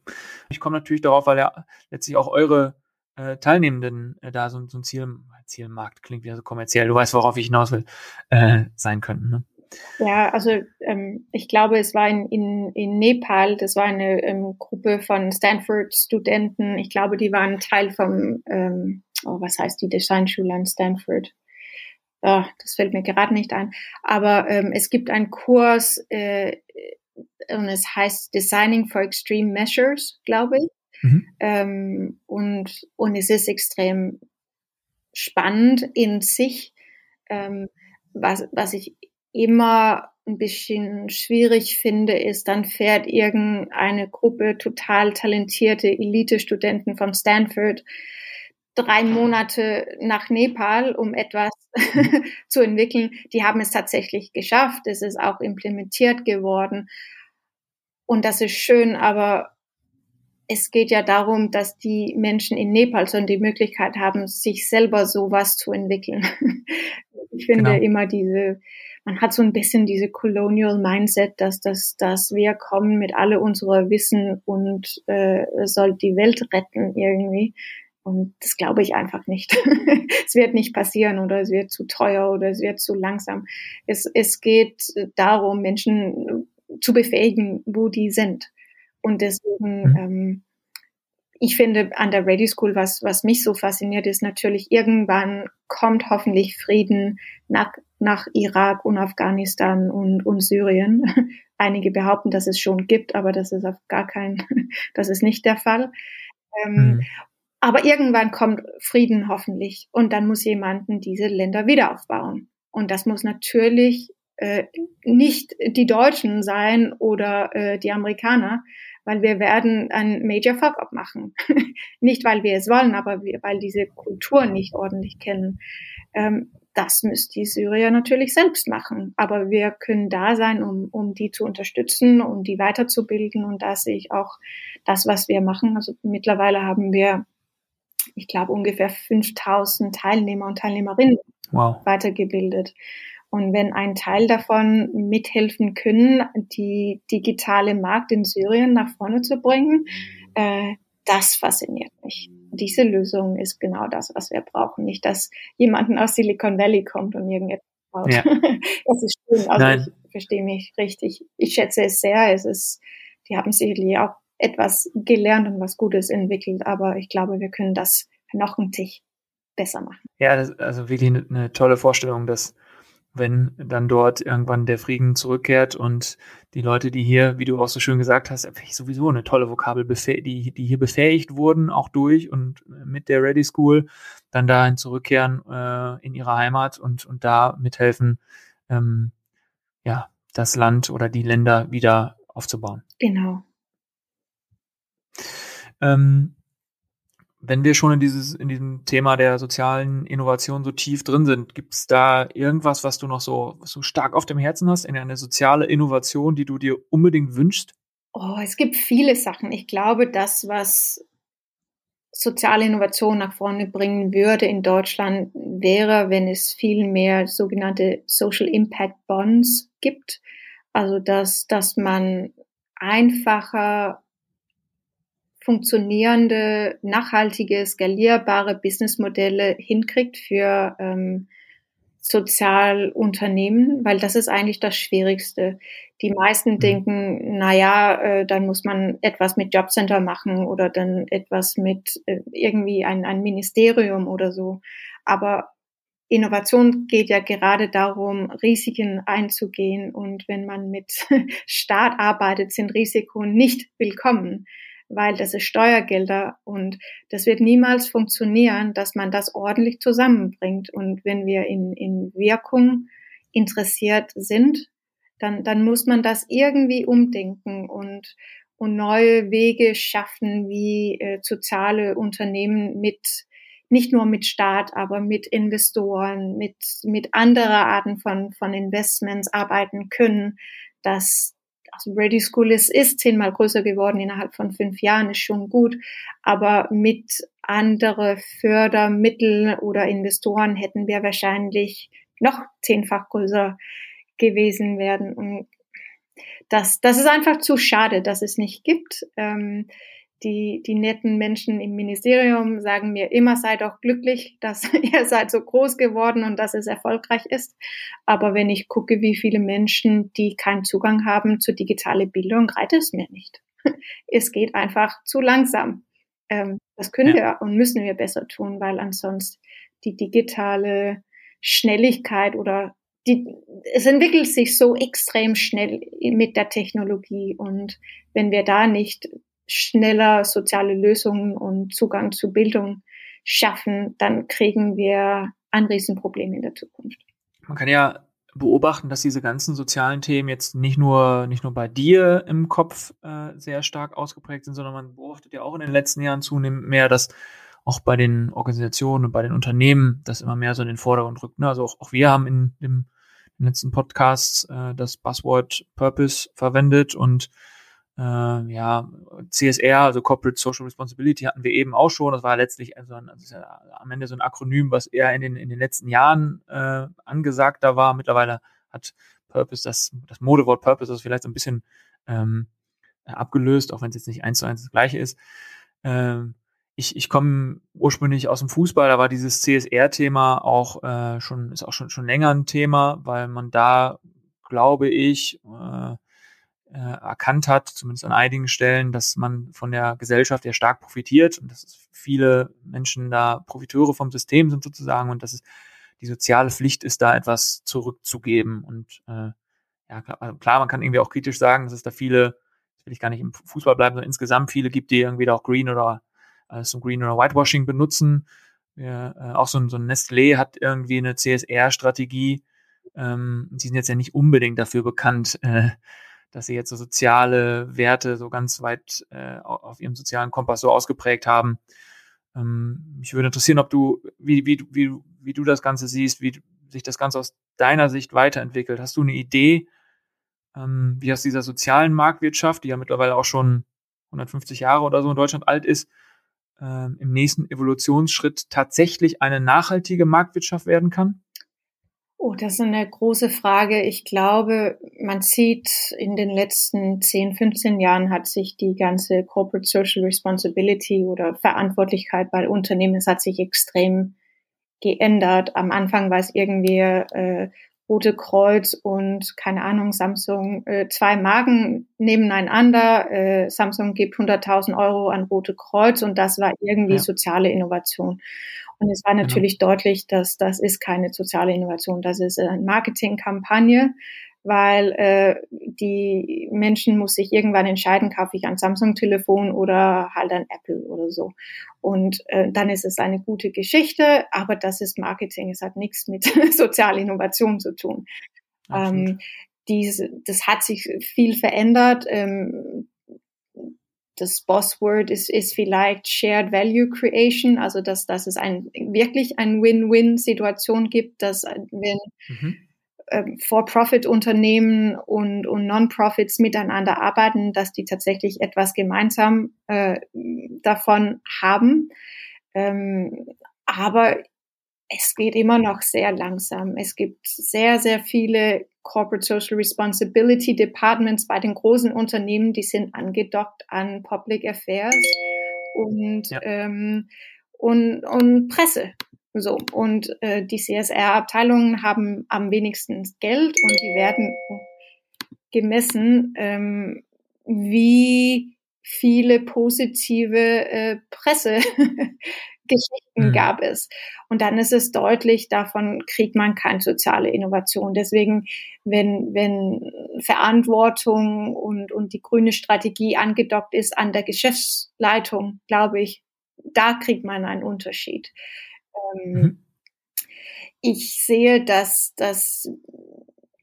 Ich komme natürlich darauf, weil ja letztlich auch eure äh, Teilnehmenden äh, da so, so ein Ziel, Zielmarkt klingt wieder so kommerziell, du weißt, worauf ich hinaus will, äh, sein könnten. Ne? Ja, also ähm, ich glaube, es war in, in, in Nepal, das war eine ähm, Gruppe von Stanford-Studenten. Ich glaube, die waren Teil vom, ähm, oh, was heißt die Designschule an Stanford? Oh, das fällt mir gerade nicht ein. Aber ähm, es gibt einen Kurs äh, und es heißt Designing for Extreme Measures, glaube ich. Mhm. Ähm, und, und es ist extrem spannend in sich, ähm, was, was ich immer ein bisschen schwierig finde, ist, dann fährt irgendeine Gruppe total talentierte Elite-Studenten von Stanford drei Monate nach Nepal, um etwas [laughs] zu entwickeln. Die haben es tatsächlich geschafft. Es ist auch implementiert geworden. Und das ist schön, aber es geht ja darum, dass die Menschen in Nepal schon die Möglichkeit haben, sich selber sowas zu entwickeln. [laughs] ich finde genau. immer diese, man hat so ein bisschen diese Colonial Mindset, dass, dass, dass wir kommen mit alle unserer Wissen und äh, soll die Welt retten irgendwie. Und das glaube ich einfach nicht. [laughs] es wird nicht passieren oder es wird zu teuer oder es wird zu langsam. Es, es geht darum, Menschen zu befähigen, wo die sind. Und deswegen, mhm. ähm, ich finde an der Radio School, was, was mich so fasziniert, ist natürlich, irgendwann kommt hoffentlich Frieden nach, nach Irak und Afghanistan und, und Syrien. [laughs] Einige behaupten, dass es schon gibt, aber das ist auf gar kein, [laughs] das ist nicht der Fall. Ähm, mhm. Aber irgendwann kommt Frieden hoffentlich und dann muss jemanden diese Länder wieder aufbauen. Und das muss natürlich äh, nicht die Deutschen sein oder äh, die Amerikaner, weil wir werden ein Major Fuck-up machen. [laughs] nicht, weil wir es wollen, aber wir, weil diese Kultur nicht ordentlich kennen. Ähm, das müsst die Syrier natürlich selbst machen. Aber wir können da sein, um, um die zu unterstützen, um die weiterzubilden. Und da sehe ich auch das, was wir machen. Also mittlerweile haben wir, ich glaube, ungefähr 5000 Teilnehmer und Teilnehmerinnen wow. weitergebildet. Und wenn ein Teil davon mithelfen können, die digitale Markt in Syrien nach vorne zu bringen, äh, das fasziniert mich. Diese Lösung ist genau das, was wir brauchen. Nicht, dass jemanden aus Silicon Valley kommt und irgendetwas baut. Ja. [laughs] das ist schön. Also Nein. ich verstehe mich richtig. Ich schätze es sehr. Es ist, die haben sicherlich auch etwas gelernt und was Gutes entwickelt, aber ich glaube, wir können das noch ein Tick besser machen. Ja, das, also wirklich eine, eine tolle Vorstellung, dass wenn dann dort irgendwann der Frieden zurückkehrt und die Leute, die hier, wie du auch so schön gesagt hast, sowieso eine tolle Vokabel, die, die hier befähigt wurden, auch durch und mit der Ready School, dann dahin zurückkehren äh, in ihre Heimat und, und da mithelfen, ähm, ja, das Land oder die Länder wieder aufzubauen. Genau. Ähm, wenn wir schon in dieses, in diesem Thema der sozialen Innovation so tief drin sind, gibt es da irgendwas, was du noch so, so stark auf dem Herzen hast, in eine soziale Innovation, die du dir unbedingt wünschst? Oh, es gibt viele Sachen. Ich glaube, das, was soziale Innovation nach vorne bringen würde in Deutschland, wäre, wenn es viel mehr sogenannte Social Impact Bonds gibt. Also, dass, dass man einfacher funktionierende, nachhaltige, skalierbare Businessmodelle hinkriegt für ähm, Sozialunternehmen, weil das ist eigentlich das Schwierigste. Die meisten mhm. denken, na ja, äh, dann muss man etwas mit Jobcenter machen oder dann etwas mit äh, irgendwie ein, ein Ministerium oder so. Aber Innovation geht ja gerade darum, Risiken einzugehen. Und wenn man mit [laughs] Staat arbeitet, sind Risiken nicht willkommen weil das ist Steuergelder und das wird niemals funktionieren, dass man das ordentlich zusammenbringt. Und wenn wir in, in Wirkung interessiert sind, dann, dann muss man das irgendwie umdenken und, und neue Wege schaffen, wie äh, soziale Unternehmen mit nicht nur mit Staat, aber mit Investoren, mit, mit anderer Arten von, von Investments arbeiten können, dass, also Ready School ist, ist zehnmal größer geworden innerhalb von fünf Jahren, ist schon gut. Aber mit andere Fördermittel oder Investoren hätten wir wahrscheinlich noch zehnfach größer gewesen werden. Und das, das ist einfach zu schade, dass es nicht gibt. Ähm, die, die netten Menschen im Ministerium sagen mir immer, sei doch glücklich, dass [laughs] ihr seid so groß geworden und dass es erfolgreich ist. Aber wenn ich gucke, wie viele Menschen, die keinen Zugang haben zu digitale Bildung, reicht es mir nicht. [laughs] Es geht einfach zu langsam. Ähm, das können ja. wir und müssen wir besser tun, weil ansonsten die digitale Schnelligkeit oder die, es entwickelt sich so extrem schnell mit der Technologie und wenn wir da nicht schneller soziale Lösungen und Zugang zu Bildung schaffen, dann kriegen wir ein Riesenproblem in der Zukunft. Man kann ja beobachten, dass diese ganzen sozialen Themen jetzt nicht nur, nicht nur bei dir im Kopf äh, sehr stark ausgeprägt sind, sondern man beobachtet ja auch in den letzten Jahren zunehmend mehr, dass auch bei den Organisationen und bei den Unternehmen das immer mehr so in den Vordergrund rückt. Ne? Also auch, auch wir haben in dem letzten Podcast äh, das Buzzword Purpose verwendet und äh, ja, CSR, also Corporate Social Responsibility, hatten wir eben auch schon. Das war letztlich also ein, also ja am Ende so ein Akronym, was eher in den, in den letzten Jahren äh, angesagter war. Mittlerweile hat Purpose, das, das Modewort Purpose, das vielleicht so ein bisschen ähm, abgelöst, auch wenn es jetzt nicht eins zu eins das gleiche ist. Ähm, ich, ich komme ursprünglich aus dem Fußball, da war dieses CSR-Thema auch äh, schon, ist auch schon, schon länger ein Thema, weil man da, glaube ich, äh, äh, erkannt hat, zumindest an einigen Stellen, dass man von der Gesellschaft ja stark profitiert und dass viele Menschen da Profiteure vom System sind sozusagen und dass es die soziale Pflicht ist, da etwas zurückzugeben. Und äh, ja, klar, also man kann irgendwie auch kritisch sagen, dass es da viele, das will ich gar nicht im Fußball bleiben, sondern insgesamt viele gibt, die irgendwie da auch Green oder äh, so Green oder Whitewashing benutzen. Ja, äh, auch so ein, so ein Nestlé hat irgendwie eine CSR-Strategie. Ähm, die sind jetzt ja nicht unbedingt dafür bekannt, äh, dass sie jetzt so soziale Werte so ganz weit äh, auf ihrem sozialen Kompass so ausgeprägt haben. Ähm, mich würde interessieren, ob du, wie, wie, wie, wie du das Ganze siehst, wie sich das Ganze aus deiner Sicht weiterentwickelt. Hast du eine Idee, ähm, wie aus dieser sozialen Marktwirtschaft, die ja mittlerweile auch schon 150 Jahre oder so in Deutschland alt ist, äh, im nächsten Evolutionsschritt tatsächlich eine nachhaltige Marktwirtschaft werden kann? Oh, das ist eine große Frage. Ich glaube, man sieht in den letzten 10, 15 Jahren hat sich die ganze Corporate Social Responsibility oder Verantwortlichkeit bei Unternehmen, es hat sich extrem geändert. Am Anfang war es irgendwie äh, Rote Kreuz und keine Ahnung, Samsung, äh, zwei Marken nebeneinander. Äh, Samsung gibt 100.000 Euro an Rote Kreuz und das war irgendwie ja. soziale Innovation. Und es war natürlich genau. deutlich, dass das ist keine soziale Innovation, das ist eine Marketingkampagne, weil äh, die Menschen muss sich irgendwann entscheiden, kaufe ich ein Samsung-Telefon oder halt ein Apple oder so. Und äh, dann ist es eine gute Geschichte, aber das ist Marketing, es hat nichts mit [laughs] sozialer Innovation zu tun. Ähm, diese, das hat sich viel verändert. Ähm, das Bossword ist, ist vielleicht Shared Value Creation, also dass, dass es ein, wirklich ein Win-Win-Situation gibt, dass wenn mhm. ähm, For-Profit-Unternehmen und, und Non-Profits miteinander arbeiten, dass die tatsächlich etwas gemeinsam äh, davon haben. Ähm, aber es geht immer noch sehr langsam. Es gibt sehr, sehr viele Corporate Social Responsibility Departments bei den großen Unternehmen, die sind angedockt an Public Affairs und, ja. ähm, und, und Presse. So. Und äh, die CSR-Abteilungen haben am wenigsten Geld und die werden gemessen, ähm, wie viele positive äh, Presse [laughs] Geschichten mhm. gab es. Und dann ist es deutlich, davon kriegt man keine soziale Innovation. Deswegen, wenn, wenn Verantwortung und, und die grüne Strategie angedockt ist an der Geschäftsleitung, glaube ich, da kriegt man einen Unterschied. Ähm, mhm. Ich sehe, dass, dass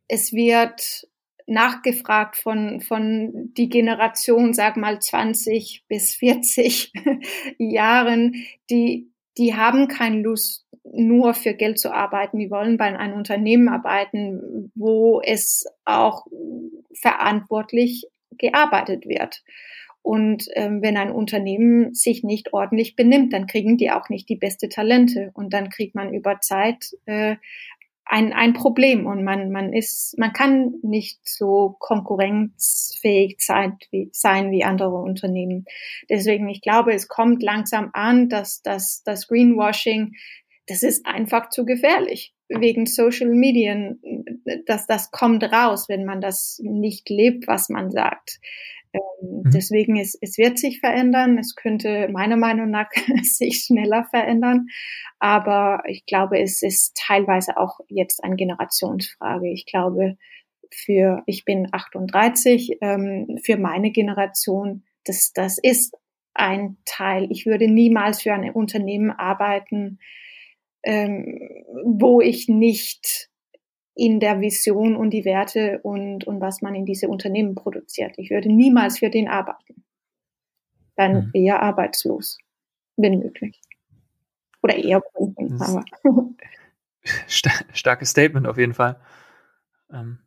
es wird nachgefragt von, von die Generation, sag mal 20 bis 40 [laughs] Jahren, die, die haben keine Lust, nur für Geld zu arbeiten. Die wollen bei einem Unternehmen arbeiten, wo es auch verantwortlich gearbeitet wird. Und ähm, wenn ein Unternehmen sich nicht ordentlich benimmt, dann kriegen die auch nicht die beste Talente. Und dann kriegt man über Zeit äh, ein, ein Problem und man, man ist, man kann nicht so konkurrenzfähig sein wie, sein wie andere Unternehmen. Deswegen, ich glaube, es kommt langsam an, dass, dass das Greenwashing, das ist einfach zu gefährlich wegen Social Medien, dass das kommt raus, wenn man das nicht lebt, was man sagt. Ähm, mhm. Deswegen ist, es wird sich verändern. Es könnte meiner Meinung nach [laughs] sich schneller verändern. Aber ich glaube, es ist teilweise auch jetzt eine Generationsfrage. Ich glaube, für, ich bin 38, ähm, für meine Generation, das, das ist ein Teil. Ich würde niemals für ein Unternehmen arbeiten, ähm, wo ich nicht in der Vision und die Werte und, und was man in diese Unternehmen produziert. Ich würde niemals für den arbeiten. Dann mhm. eher arbeitslos, wenn möglich. Oder eher gründen, aber. [laughs] Starkes Statement auf jeden Fall. Ähm,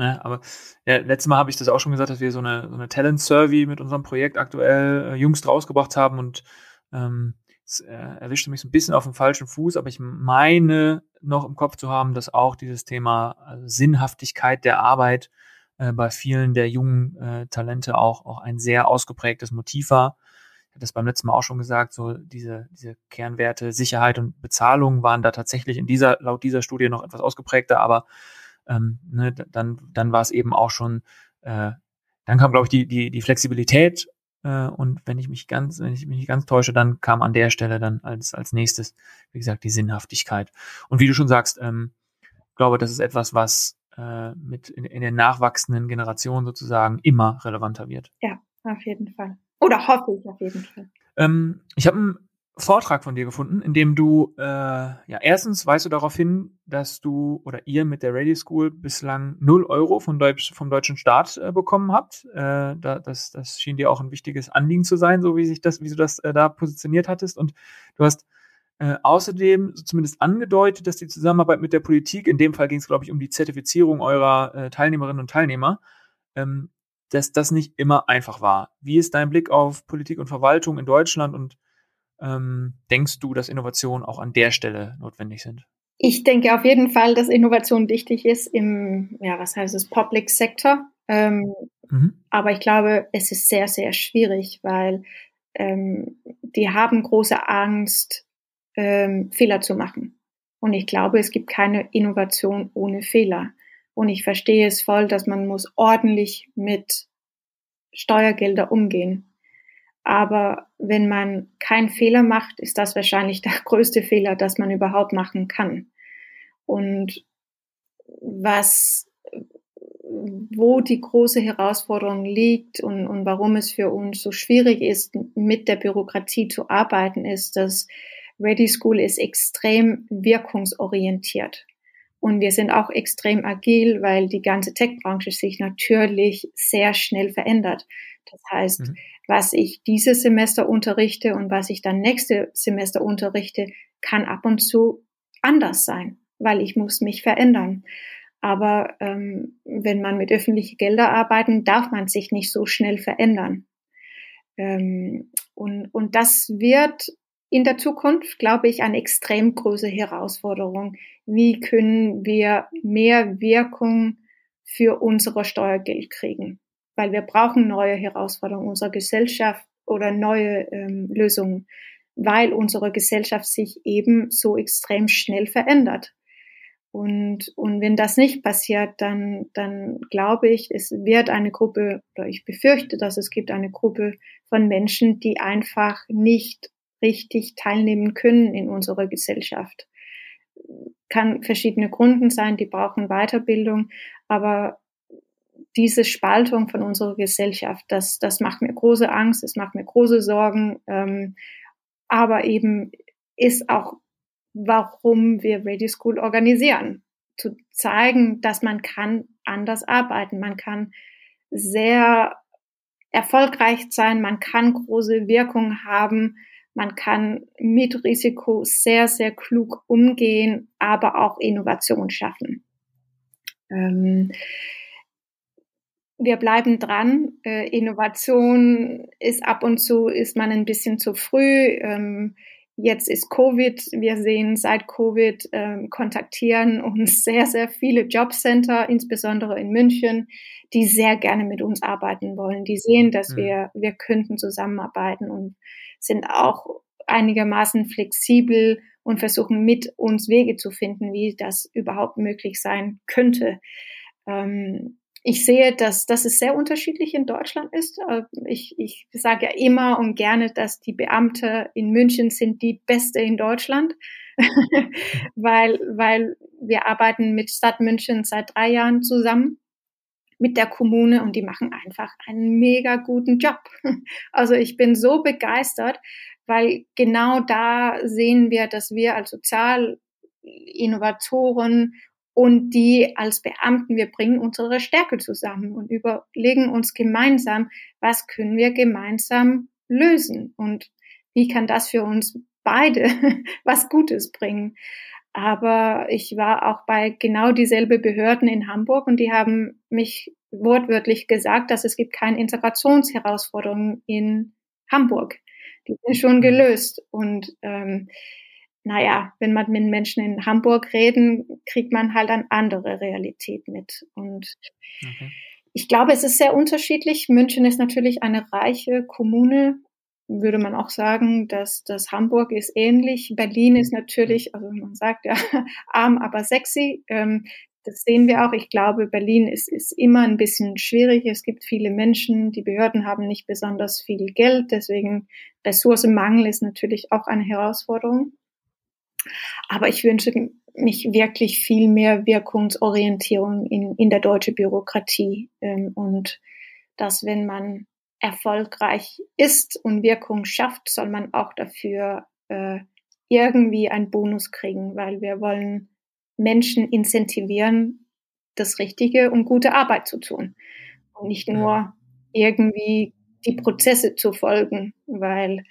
Ne? Aber ja, letztes Mal habe ich das auch schon gesagt, dass wir so eine, so eine Talent-Survey mit unserem Projekt aktuell äh, jüngst rausgebracht haben und ähm, es äh, erwischte mich so ein bisschen auf dem falschen Fuß, aber ich meine noch im Kopf zu haben, dass auch dieses Thema also Sinnhaftigkeit der Arbeit äh, bei vielen der jungen äh, Talente auch, auch ein sehr ausgeprägtes Motiv war. Ich hatte das beim letzten Mal auch schon gesagt, so diese, diese Kernwerte Sicherheit und Bezahlung waren da tatsächlich in dieser, laut dieser Studie noch etwas ausgeprägter, aber ähm, ne, dann, dann war es eben auch schon, äh, dann kam, glaube ich, die, die, die Flexibilität äh, und wenn ich mich ganz, wenn ich mich nicht ganz täusche, dann kam an der Stelle dann als, als nächstes, wie gesagt, die Sinnhaftigkeit. Und wie du schon sagst, ähm, glaube, das ist etwas, was äh, mit in, in den nachwachsenden Generationen sozusagen immer relevanter wird. Ja, auf jeden Fall. Oder hoffe ich auf jeden Fall. Ähm, ich habe einen Vortrag von dir gefunden, in dem du, äh, ja, erstens weißt du darauf hin, dass du oder ihr mit der Radio School bislang 0 Euro von Deutsch, vom deutschen Staat äh, bekommen habt. Äh, da, das, das schien dir auch ein wichtiges Anliegen zu sein, so wie sich das, wie du das äh, da positioniert hattest. Und du hast äh, außerdem zumindest angedeutet, dass die Zusammenarbeit mit der Politik, in dem Fall ging es, glaube ich, um die Zertifizierung eurer äh, Teilnehmerinnen und Teilnehmer, ähm, dass das nicht immer einfach war. Wie ist dein Blick auf Politik und Verwaltung in Deutschland und ähm, denkst du, dass Innovationen auch an der Stelle notwendig sind? Ich denke auf jeden Fall, dass Innovation wichtig ist im, ja, was heißt es, Public Sector. Ähm, mhm. Aber ich glaube, es ist sehr, sehr schwierig, weil ähm, die haben große Angst, ähm, Fehler zu machen. Und ich glaube, es gibt keine Innovation ohne Fehler. Und ich verstehe es voll, dass man muss ordentlich mit Steuergelder umgehen. Aber wenn man keinen Fehler macht, ist das wahrscheinlich der [laughs] größte Fehler, das man überhaupt machen kann. Und was, wo die große Herausforderung liegt und, und warum es für uns so schwierig ist, mit der Bürokratie zu arbeiten, ist, dass Ready School ist extrem wirkungsorientiert. Und wir sind auch extrem agil, weil die ganze Tech-Branche sich natürlich sehr schnell verändert. Das heißt, mhm. was ich dieses Semester unterrichte und was ich dann nächste Semester unterrichte, kann ab und zu anders sein, weil ich muss mich verändern. Aber ähm, wenn man mit öffentlichen Geldern arbeitet, darf man sich nicht so schnell verändern. Ähm, und, und das wird in der Zukunft, glaube ich, eine extrem große Herausforderung. Wie können wir mehr Wirkung für unsere Steuergeld kriegen? Weil wir brauchen neue Herausforderungen unserer Gesellschaft oder neue ähm, Lösungen, weil unsere Gesellschaft sich eben so extrem schnell verändert. Und, und wenn das nicht passiert, dann, dann glaube ich, es wird eine Gruppe, oder ich befürchte, dass es gibt eine Gruppe von Menschen, die einfach nicht richtig teilnehmen können in unserer Gesellschaft. Kann verschiedene Gründen sein, die brauchen Weiterbildung, aber diese Spaltung von unserer Gesellschaft, das, das macht mir große Angst, es macht mir große Sorgen, ähm, aber eben ist auch, warum wir Radio School organisieren, zu zeigen, dass man kann anders arbeiten, man kann sehr erfolgreich sein, man kann große Wirkung haben, man kann mit Risiko sehr, sehr klug umgehen, aber auch Innovation schaffen. Ähm, wir bleiben dran. Äh, Innovation ist ab und zu, ist man ein bisschen zu früh. Ähm, jetzt ist Covid. Wir sehen seit Covid ähm, kontaktieren uns [laughs] sehr, sehr viele Jobcenter, insbesondere in München, die sehr gerne mit uns arbeiten wollen. Die sehen, dass mhm. wir, wir könnten zusammenarbeiten und sind auch einigermaßen flexibel und versuchen mit uns Wege zu finden, wie das überhaupt möglich sein könnte. Ähm, ich sehe, dass, dass es sehr unterschiedlich in Deutschland ist. Äh, ich, ich sage ja immer und gerne, dass die Beamte in München sind die Beste in Deutschland, [laughs] weil, weil wir arbeiten mit Stadt München seit drei Jahren zusammen mit der Kommune und die machen einfach einen mega guten Job. [laughs] Also ich bin so begeistert, weil genau da sehen wir, dass wir als Sozialinnovatoren und die als Beamten, wir bringen unsere Stärke zusammen und überlegen uns gemeinsam, was können wir gemeinsam lösen und wie kann das für uns beide [laughs] was Gutes bringen. Aber ich war auch bei genau dieselbe Behörden in Hamburg und die haben mich wortwörtlich gesagt, dass es gibt keine Integrationsherausforderungen in Hamburg. Die sind schon mhm. gelöst. Und ähm, naja, wenn man mit Menschen in Hamburg reden, kriegt man halt eine andere Realität mit. Und okay. ich glaube, es ist sehr unterschiedlich. München ist natürlich eine reiche Kommune. Würde man auch sagen, dass, dass Hamburg ist ähnlich. Berlin ist natürlich, also man sagt ja, [laughs] arm, aber sexy. Ähm, das sehen wir auch. Ich glaube, Berlin ist, ist immer ein bisschen schwierig. Es gibt viele Menschen, die Behörden haben nicht besonders viel Geld, deswegen Ressourcenmangel ist natürlich auch eine Herausforderung. Aber ich wünsche mich wirklich viel mehr Wirkungsorientierung in, in der deutschen Bürokratie ähm, und dass wenn man erfolgreich ist und Wirkung schafft, soll man auch dafür äh, irgendwie einen Bonus kriegen, weil wir wollen Menschen incentivieren, das Richtige und gute Arbeit zu tun. Und nicht nur irgendwie die Prozesse zu folgen, weil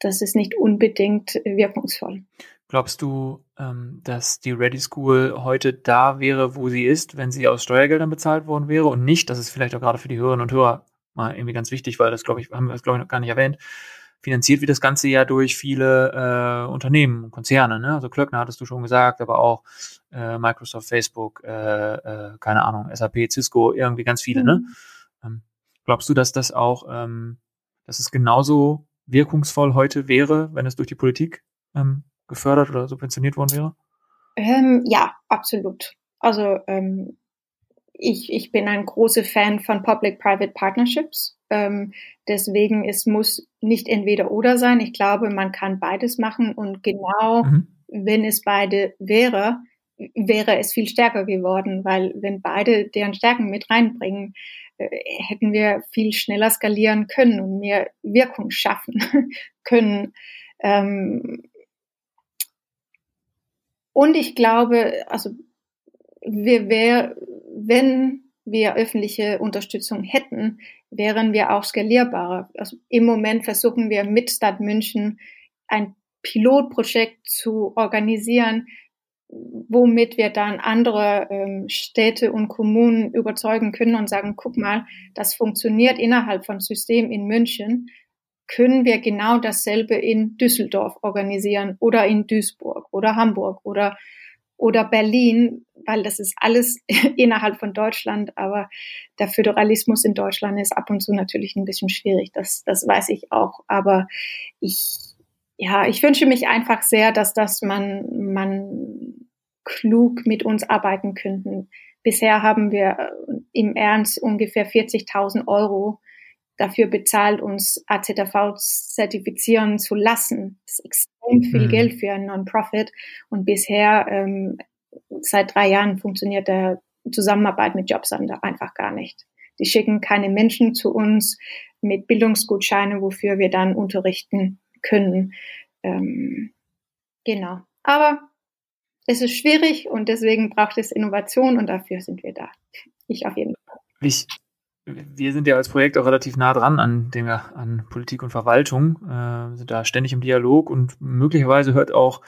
das ist nicht unbedingt wirkungsvoll. Glaubst du, ähm, dass die Ready School heute da wäre, wo sie ist, wenn sie aus Steuergeldern bezahlt worden wäre und nicht, das ist vielleicht auch gerade für die Hörerinnen und Hörer mal irgendwie ganz wichtig, weil das glaube ich, haben wir das glaube ich noch gar nicht erwähnt, finanziert wird das Ganze ja durch viele äh, Unternehmen und Konzerne. Ne? Also Klöckner hattest du schon gesagt, aber auch äh, Microsoft, Facebook, äh, äh, keine Ahnung, SAP, Cisco, irgendwie ganz viele. Ne? Mhm. Ne? Ähm, glaubst du, dass das auch, ähm, dass es genauso wirkungsvoll heute wäre, wenn es durch die Politik ähm, gefördert oder subventioniert worden wäre? Ähm, ja, absolut. Also ähm, ich, ich bin ein großer Fan von Public-Private Partnerships. Ähm, deswegen es muss nicht entweder oder sein. Ich glaube, man kann beides machen und genau mhm. wenn es beide wäre, wäre es viel stärker geworden, weil wenn beide deren Stärken mit reinbringen, äh, hätten wir viel schneller skalieren können und mehr Wirkung schaffen [laughs] können. Ähm, und ich glaube, also wir wär, wenn wir öffentliche Unterstützung hätten, wären wir auch skalierbarer. Also im Moment versuchen wir mit Stadt München ein Pilotprojekt zu organisieren, womit wir dann andere ähm, Städte und Kommunen überzeugen können und sagen, guck mal, das funktioniert innerhalb von System in München, können wir genau dasselbe in Düsseldorf organisieren oder in Duisburg oder Hamburg oder oder Berlin, weil das ist alles [laughs] innerhalb von Deutschland, aber der Föderalismus in Deutschland ist ab und zu natürlich ein bisschen schwierig, das, das weiß ich auch, aber ich, ja, ich wünsche mich einfach sehr, dass das man, man klug mit uns arbeiten könnten. Bisher haben wir im Ernst ungefähr 40.000 Euro dafür bezahlt, uns AZV zertifizieren zu lassen. Das ist extrem viel mhm. Geld für ein Non-Profit. Und bisher, ähm, seit drei Jahren, funktioniert der Zusammenarbeit mit Jobsander einfach gar nicht. Die schicken keine Menschen zu uns mit Bildungsgutscheinen, wofür wir dann unterrichten können. Ähm, genau. Aber es ist schwierig und deswegen braucht es Innovation und dafür sind wir da. Ich auf jeden Fall. Ich, wir sind ja als Projekt auch relativ nah dran an, dem, an Politik und Verwaltung, äh, sind da ständig im Dialog und möglicherweise hört auch,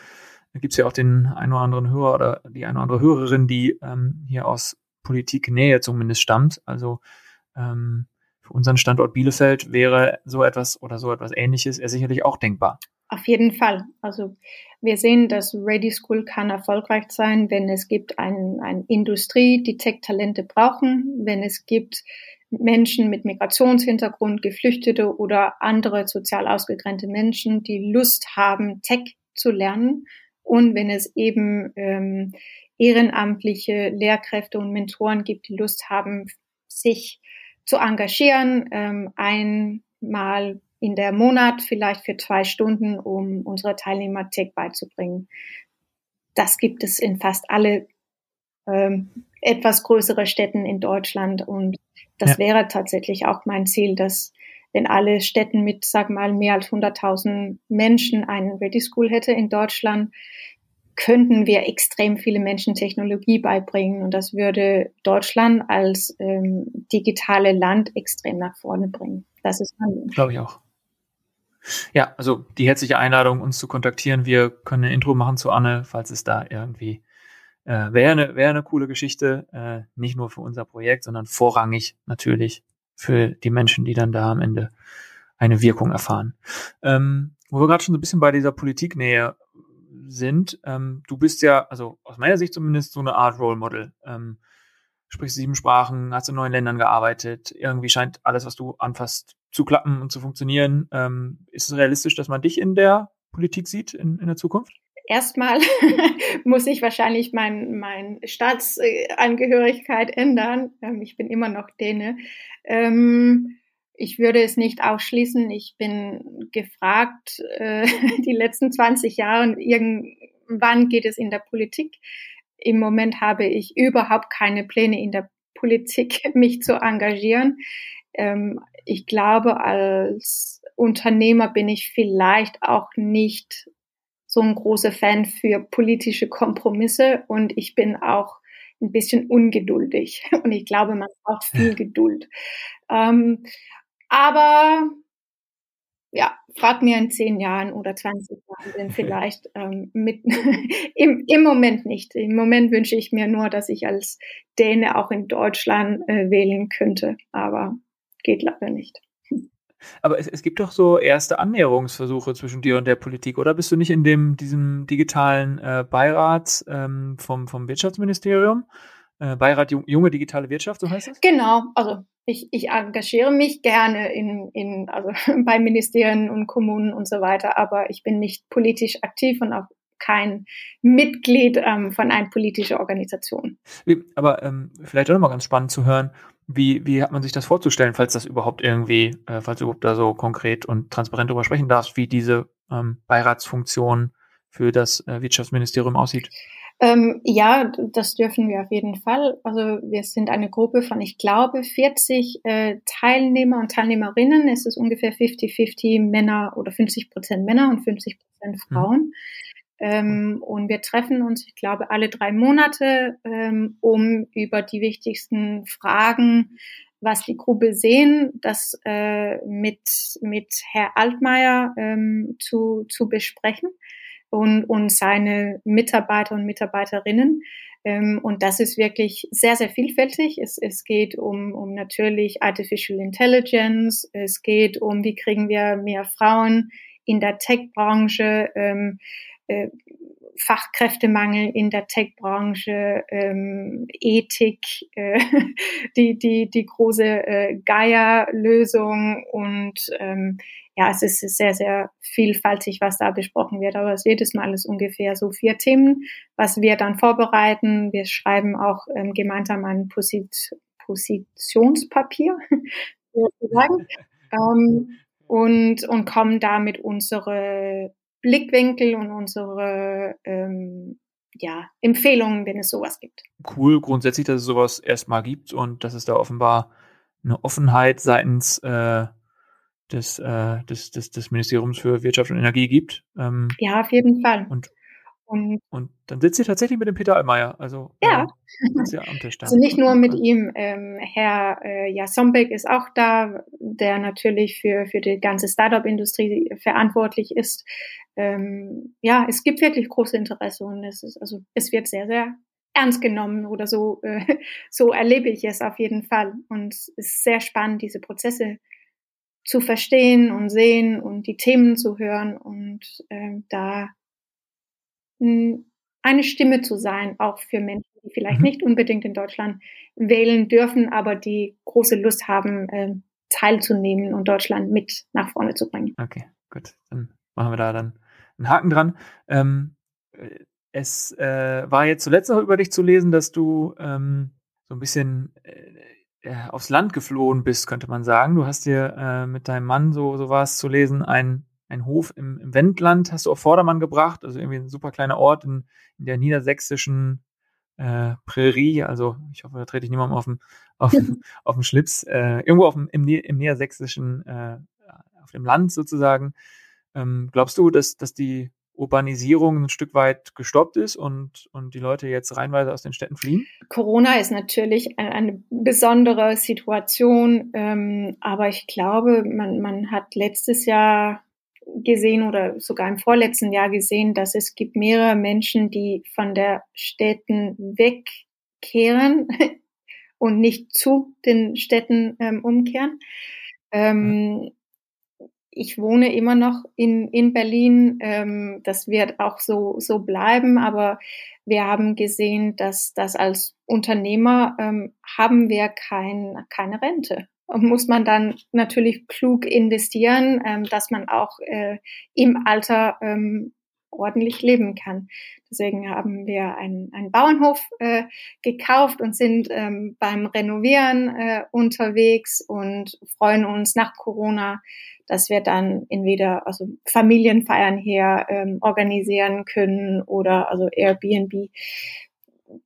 gibt es ja auch den einen oder anderen Hörer oder die eine oder andere Hörerin, die ähm, hier aus Politiknähe zumindest stammt. Also ähm, für unseren Standort Bielefeld wäre so etwas oder so etwas ähnliches ja sicherlich auch denkbar. Auf jeden Fall. Also wir sehen, dass Ready School kann erfolgreich sein, wenn es gibt eine ein Industrie, die Tech-Talente brauchen, wenn es gibt Menschen mit Migrationshintergrund, Geflüchtete oder andere sozial ausgegrenzte Menschen, die Lust haben, Tech zu lernen. Und wenn es eben ähm, ehrenamtliche Lehrkräfte und Mentoren gibt, die Lust haben, sich zu engagieren, ähm, einmal in der Monat vielleicht für zwei Stunden, um unsere Teilnehmer Tech beizubringen. Das gibt es in fast alle ähm, etwas größere Städten in Deutschland und das ja. wäre tatsächlich auch mein Ziel, dass wenn alle Städten mit, sag mal, mehr als 100.000 Menschen einen Ready School hätte in Deutschland, könnten wir extrem viele Menschen Technologie beibringen und das würde Deutschland als ähm, digitale Land extrem nach vorne bringen. Das ist Glaube ich auch. Ja, also die herzliche Einladung, uns zu kontaktieren. Wir können ein Intro machen zu Anne, falls es da irgendwie äh, wäre eine wär eine coole Geschichte, äh, nicht nur für unser Projekt, sondern vorrangig natürlich für die Menschen, die dann da am Ende eine Wirkung erfahren. Ähm, wo wir gerade schon so ein bisschen bei dieser Politiknähe sind, ähm, du bist ja, also aus meiner Sicht zumindest, so eine Art Role Model. Ähm, sprichst sieben Sprachen, hast in neun Ländern gearbeitet. Irgendwie scheint alles, was du anfasst, zu klappen und zu funktionieren. Ähm, ist es realistisch, dass man dich in der Politik sieht in, in der Zukunft? Erstmal [laughs] muss ich wahrscheinlich mein, mein Staatsangehörigkeit ändern. Ähm, ich bin immer noch Däne. Ähm, ich würde es nicht ausschließen. Ich bin gefragt, äh, [laughs] die letzten 20 Jahre, irgendwann geht es in der Politik. Im Moment habe ich überhaupt keine Pläne in der Politik, [laughs] mich zu engagieren. Ähm, ich glaube, als Unternehmer bin ich vielleicht auch nicht so ein großer Fan für politische Kompromisse und ich bin auch ein bisschen ungeduldig [laughs] und ich glaube, man braucht viel Geduld. Ähm, aber ja, frag mir in zehn Jahren oder 20 Jahren denn [laughs] vielleicht ähm, mit [laughs] im, im Moment nicht. Im Moment wünsche ich mir nur, dass ich als Däne auch in Deutschland äh, wählen könnte, aber geht leider nicht. Aber es, es gibt doch so erste Annäherungsversuche zwischen dir und der Politik, oder? Bist du nicht in dem diesem digitalen äh, Beirat ähm, vom, vom Wirtschaftsministerium? Äh, Beirat Junge Digitale Wirtschaft, so heißt es? Genau, also ich, ich engagiere mich gerne in, in, also [laughs] bei Ministerien und Kommunen und so weiter, aber ich bin nicht politisch aktiv und auch kein Mitglied ähm, von einer politischen Organisation. Aber ähm, vielleicht auch nochmal ganz spannend zu hören, wie, wie hat man sich das vorzustellen, falls das überhaupt irgendwie, äh, falls du überhaupt da so konkret und transparent darüber sprechen darfst, wie diese ähm, Beiratsfunktion für das äh, Wirtschaftsministerium aussieht? Ähm, ja, das dürfen wir auf jeden Fall. Also wir sind eine Gruppe von, ich glaube, 40 äh, Teilnehmer und Teilnehmerinnen. Es ist ungefähr 50-50 Männer oder 50 Prozent Männer und 50 Prozent mhm. Frauen. Mhm. Ähm, und wir treffen uns, ich glaube, alle drei Monate, ähm, um über die wichtigsten Fragen, was die Gruppe sehen, das äh, mit, mit Herr Altmaier ähm, zu, zu besprechen und, und seine Mitarbeiter und Mitarbeiterinnen. Ähm, und das ist wirklich sehr, sehr vielfältig. Es, es geht um, um natürlich Artificial Intelligence. Es geht um, wie kriegen wir mehr Frauen in der Tech-Branche. Äh, Fachkräftemangel in der Tech-Branche, ähm, Ethik, äh, [laughs] die, die, die große äh, Gaia-Lösung und ähm, ja, es ist sehr, sehr vielfältig, was da besprochen wird. Aber es jedes Mal ist ungefähr so vier Themen, was wir dann vorbereiten. Wir schreiben auch ähm, gemeinsam ein Posit Positionspapier, [laughs] sozusagen, [laughs] ähm, und, und kommen da mit unsere Blickwinkel und unsere ähm, ja, Empfehlungen, wenn es sowas gibt. Cool, grundsätzlich, dass es sowas erstmal gibt und dass es da offenbar eine Offenheit seitens äh, des, äh, des, des, des Ministeriums für Wirtschaft und Energie gibt. Ähm, ja, auf jeden Fall. Und und, und dann sitzt ihr tatsächlich mit dem Peter Allmeier. Also, ja. Äh, [laughs] am Tisch da. Also nicht nur mit ihm. Ähm, Herr äh, Jasombeck ist auch da, der natürlich für, für die ganze Startup-Industrie verantwortlich ist. Ähm, ja, es gibt wirklich große Interesse und es ist, also, es wird sehr, sehr ernst genommen oder so, äh, [laughs] so erlebe ich es auf jeden Fall. Und es ist sehr spannend, diese Prozesse zu verstehen und sehen und die Themen zu hören und äh, da eine Stimme zu sein, auch für Menschen, die vielleicht mhm. nicht unbedingt in Deutschland wählen dürfen, aber die große Lust haben, äh, teilzunehmen und Deutschland mit nach vorne zu bringen. Okay, gut. Dann machen wir da dann einen Haken dran. Ähm, es äh, war jetzt zuletzt noch über dich zu lesen, dass du ähm, so ein bisschen äh, äh aufs Land geflohen bist, könnte man sagen. Du hast dir äh, mit deinem Mann, so, so war es zu lesen, ein ein Hof im, im Wendland hast du auf Vordermann gebracht, also irgendwie ein super kleiner Ort in, in der niedersächsischen äh, Prärie, also ich hoffe, da trete ich niemandem auf dem, [laughs] auf, auf Schlips, äh, irgendwo auf dem, im, im niedersächsischen, äh, auf dem Land sozusagen. Ähm, glaubst du, dass, dass die Urbanisierung ein Stück weit gestoppt ist und, und die Leute jetzt reinweise aus den Städten fliehen? Corona ist natürlich eine, eine besondere Situation, ähm, aber ich glaube, man, man hat letztes Jahr gesehen oder sogar im vorletzten Jahr gesehen, dass es gibt mehrere Menschen, die von der Städten wegkehren [laughs] und nicht zu den Städten ähm, umkehren. Ähm, ich wohne immer noch in, in Berlin. Ähm, das wird auch so, so bleiben. Aber wir haben gesehen, dass das als Unternehmer ähm, haben wir kein, keine Rente. Muss man dann natürlich klug investieren, ähm, dass man auch äh, im Alter ähm, ordentlich leben kann. Deswegen haben wir einen, einen Bauernhof äh, gekauft und sind ähm, beim Renovieren äh, unterwegs und freuen uns nach Corona, dass wir dann entweder also Familienfeiern hier ähm, organisieren können oder also Airbnb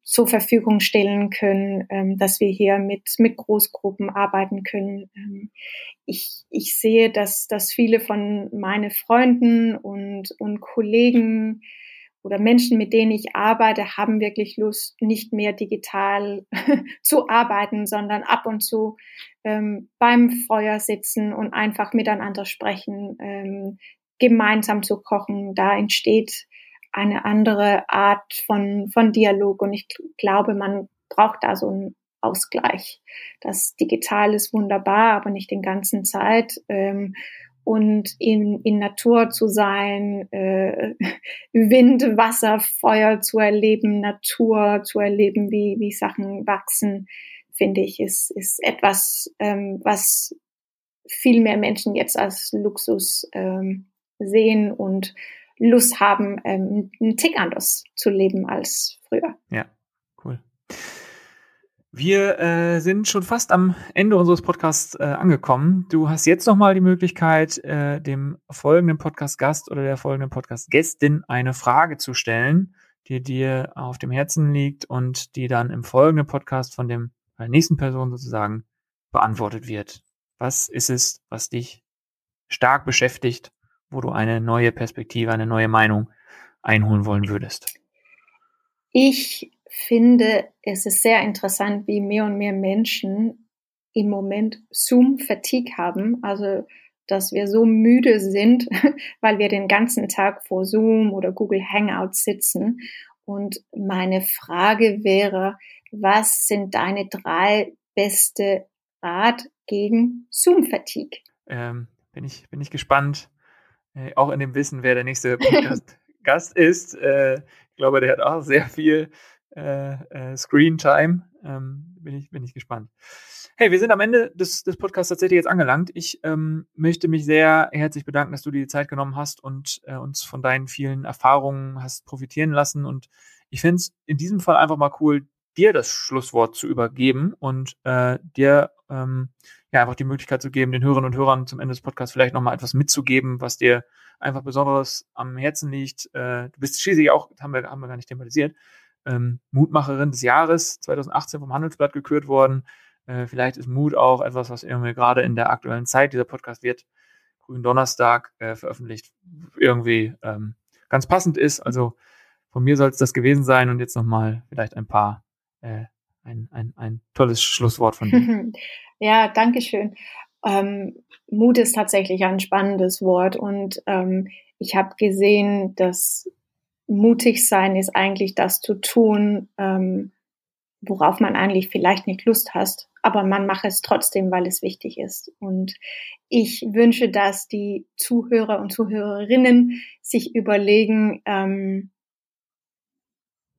zur Verfügung stellen können, ähm, dass wir hier mit, mit Großgruppen arbeiten können. Ähm, ich, ich sehe, dass, dass viele von meinen Freunden und, und Kollegen oder Menschen, mit denen ich arbeite, haben wirklich Lust, nicht mehr digital [laughs] zu arbeiten, sondern ab und zu ähm, beim Feuer sitzen und einfach miteinander sprechen, ähm, gemeinsam zu kochen. Da entsteht eine andere Art von, von Dialog. Und ich glaube, man braucht da so einen Ausgleich. Das Digital ist wunderbar, aber nicht den ganzen Zeit. Ähm, und in, in Natur zu sein, äh, [laughs] Wind, Wasser, Feuer zu erleben, Natur zu erleben, wie, wie Sachen wachsen, finde ich, ist, ist etwas, ähm, was viel mehr Menschen jetzt als Luxus ähm, sehen und Lust haben, ähm, einen Tick anders zu leben als früher. Ja, cool. Wir äh, sind schon fast am Ende unseres Podcasts äh, angekommen. Du hast jetzt nochmal die Möglichkeit, äh, dem folgenden Podcast-Gast oder der folgenden Podcast-Gästin eine Frage zu stellen, die dir auf dem Herzen liegt und die dann im folgenden Podcast von dem der nächsten Person sozusagen beantwortet wird. Was ist es, was dich stark beschäftigt wo du eine neue Perspektive, eine neue Meinung einholen wollen würdest? Ich finde, es ist sehr interessant, wie mehr und mehr Menschen im Moment Zoom-Fatigue haben, also dass wir so müde sind, [laughs] weil wir den ganzen Tag vor Zoom oder Google Hangouts sitzen. Und meine Frage wäre, was sind deine drei beste Rat gegen Zoom-Fatigue? Ähm, bin ich, bin ich gespannt, äh, auch in dem Wissen, wer der nächste Podcast-Gast [laughs] ist. Äh, ich glaube, der hat auch sehr viel äh, äh, Screen-Time. Ähm, bin, ich, bin ich gespannt. Hey, wir sind am Ende des, des Podcasts tatsächlich jetzt angelangt. Ich ähm, möchte mich sehr herzlich bedanken, dass du dir die Zeit genommen hast und äh, uns von deinen vielen Erfahrungen hast profitieren lassen. Und ich finde es in diesem Fall einfach mal cool, dir das Schlusswort zu übergeben und äh, dir ähm, ja einfach die Möglichkeit zu geben, den Hörerinnen und Hörern zum Ende des Podcasts vielleicht nochmal etwas mitzugeben, was dir einfach besonders am Herzen liegt. Äh, du bist schließlich auch, haben wir, haben wir gar nicht thematisiert, ähm, Mutmacherin des Jahres 2018 vom Handelsblatt gekürt worden. Äh, vielleicht ist Mut auch etwas, was irgendwie gerade in der aktuellen Zeit, dieser Podcast wird grünen Donnerstag äh, veröffentlicht, irgendwie ähm, ganz passend ist. Also von mir soll es das gewesen sein und jetzt nochmal vielleicht ein paar äh, ein, ein, ein tolles Schlusswort von dir. [laughs] ja, danke schön. Ähm, Mut ist tatsächlich ein spannendes Wort und ähm, ich habe gesehen, dass mutig sein ist eigentlich das zu tun, ähm, worauf man eigentlich vielleicht nicht Lust hast, aber man macht es trotzdem, weil es wichtig ist. Und ich wünsche, dass die Zuhörer und Zuhörerinnen sich überlegen, ähm,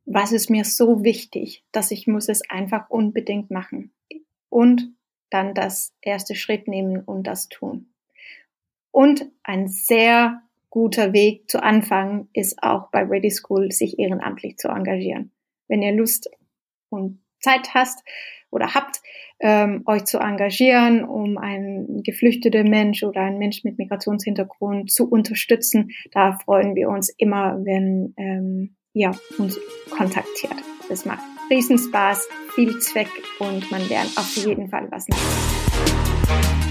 was ist mir so wichtig, dass ich muss es einfach unbedingt machen. Und dann das erste Schritt nehmen und das tun. Und ein sehr guter Weg zu anfangen ist auch bei Ready School, sich ehrenamtlich zu engagieren. Wenn ihr Lust und Zeit hast oder habt, ähm, euch zu engagieren, um einen geflüchteten Mensch oder einen Mensch mit Migrationshintergrund zu unterstützen, da freuen wir uns immer, wenn ähm, ihr uns kontaktiert. Das macht riesen Spaß, viel Zweck und man lernt auf jeden Fall was Neues.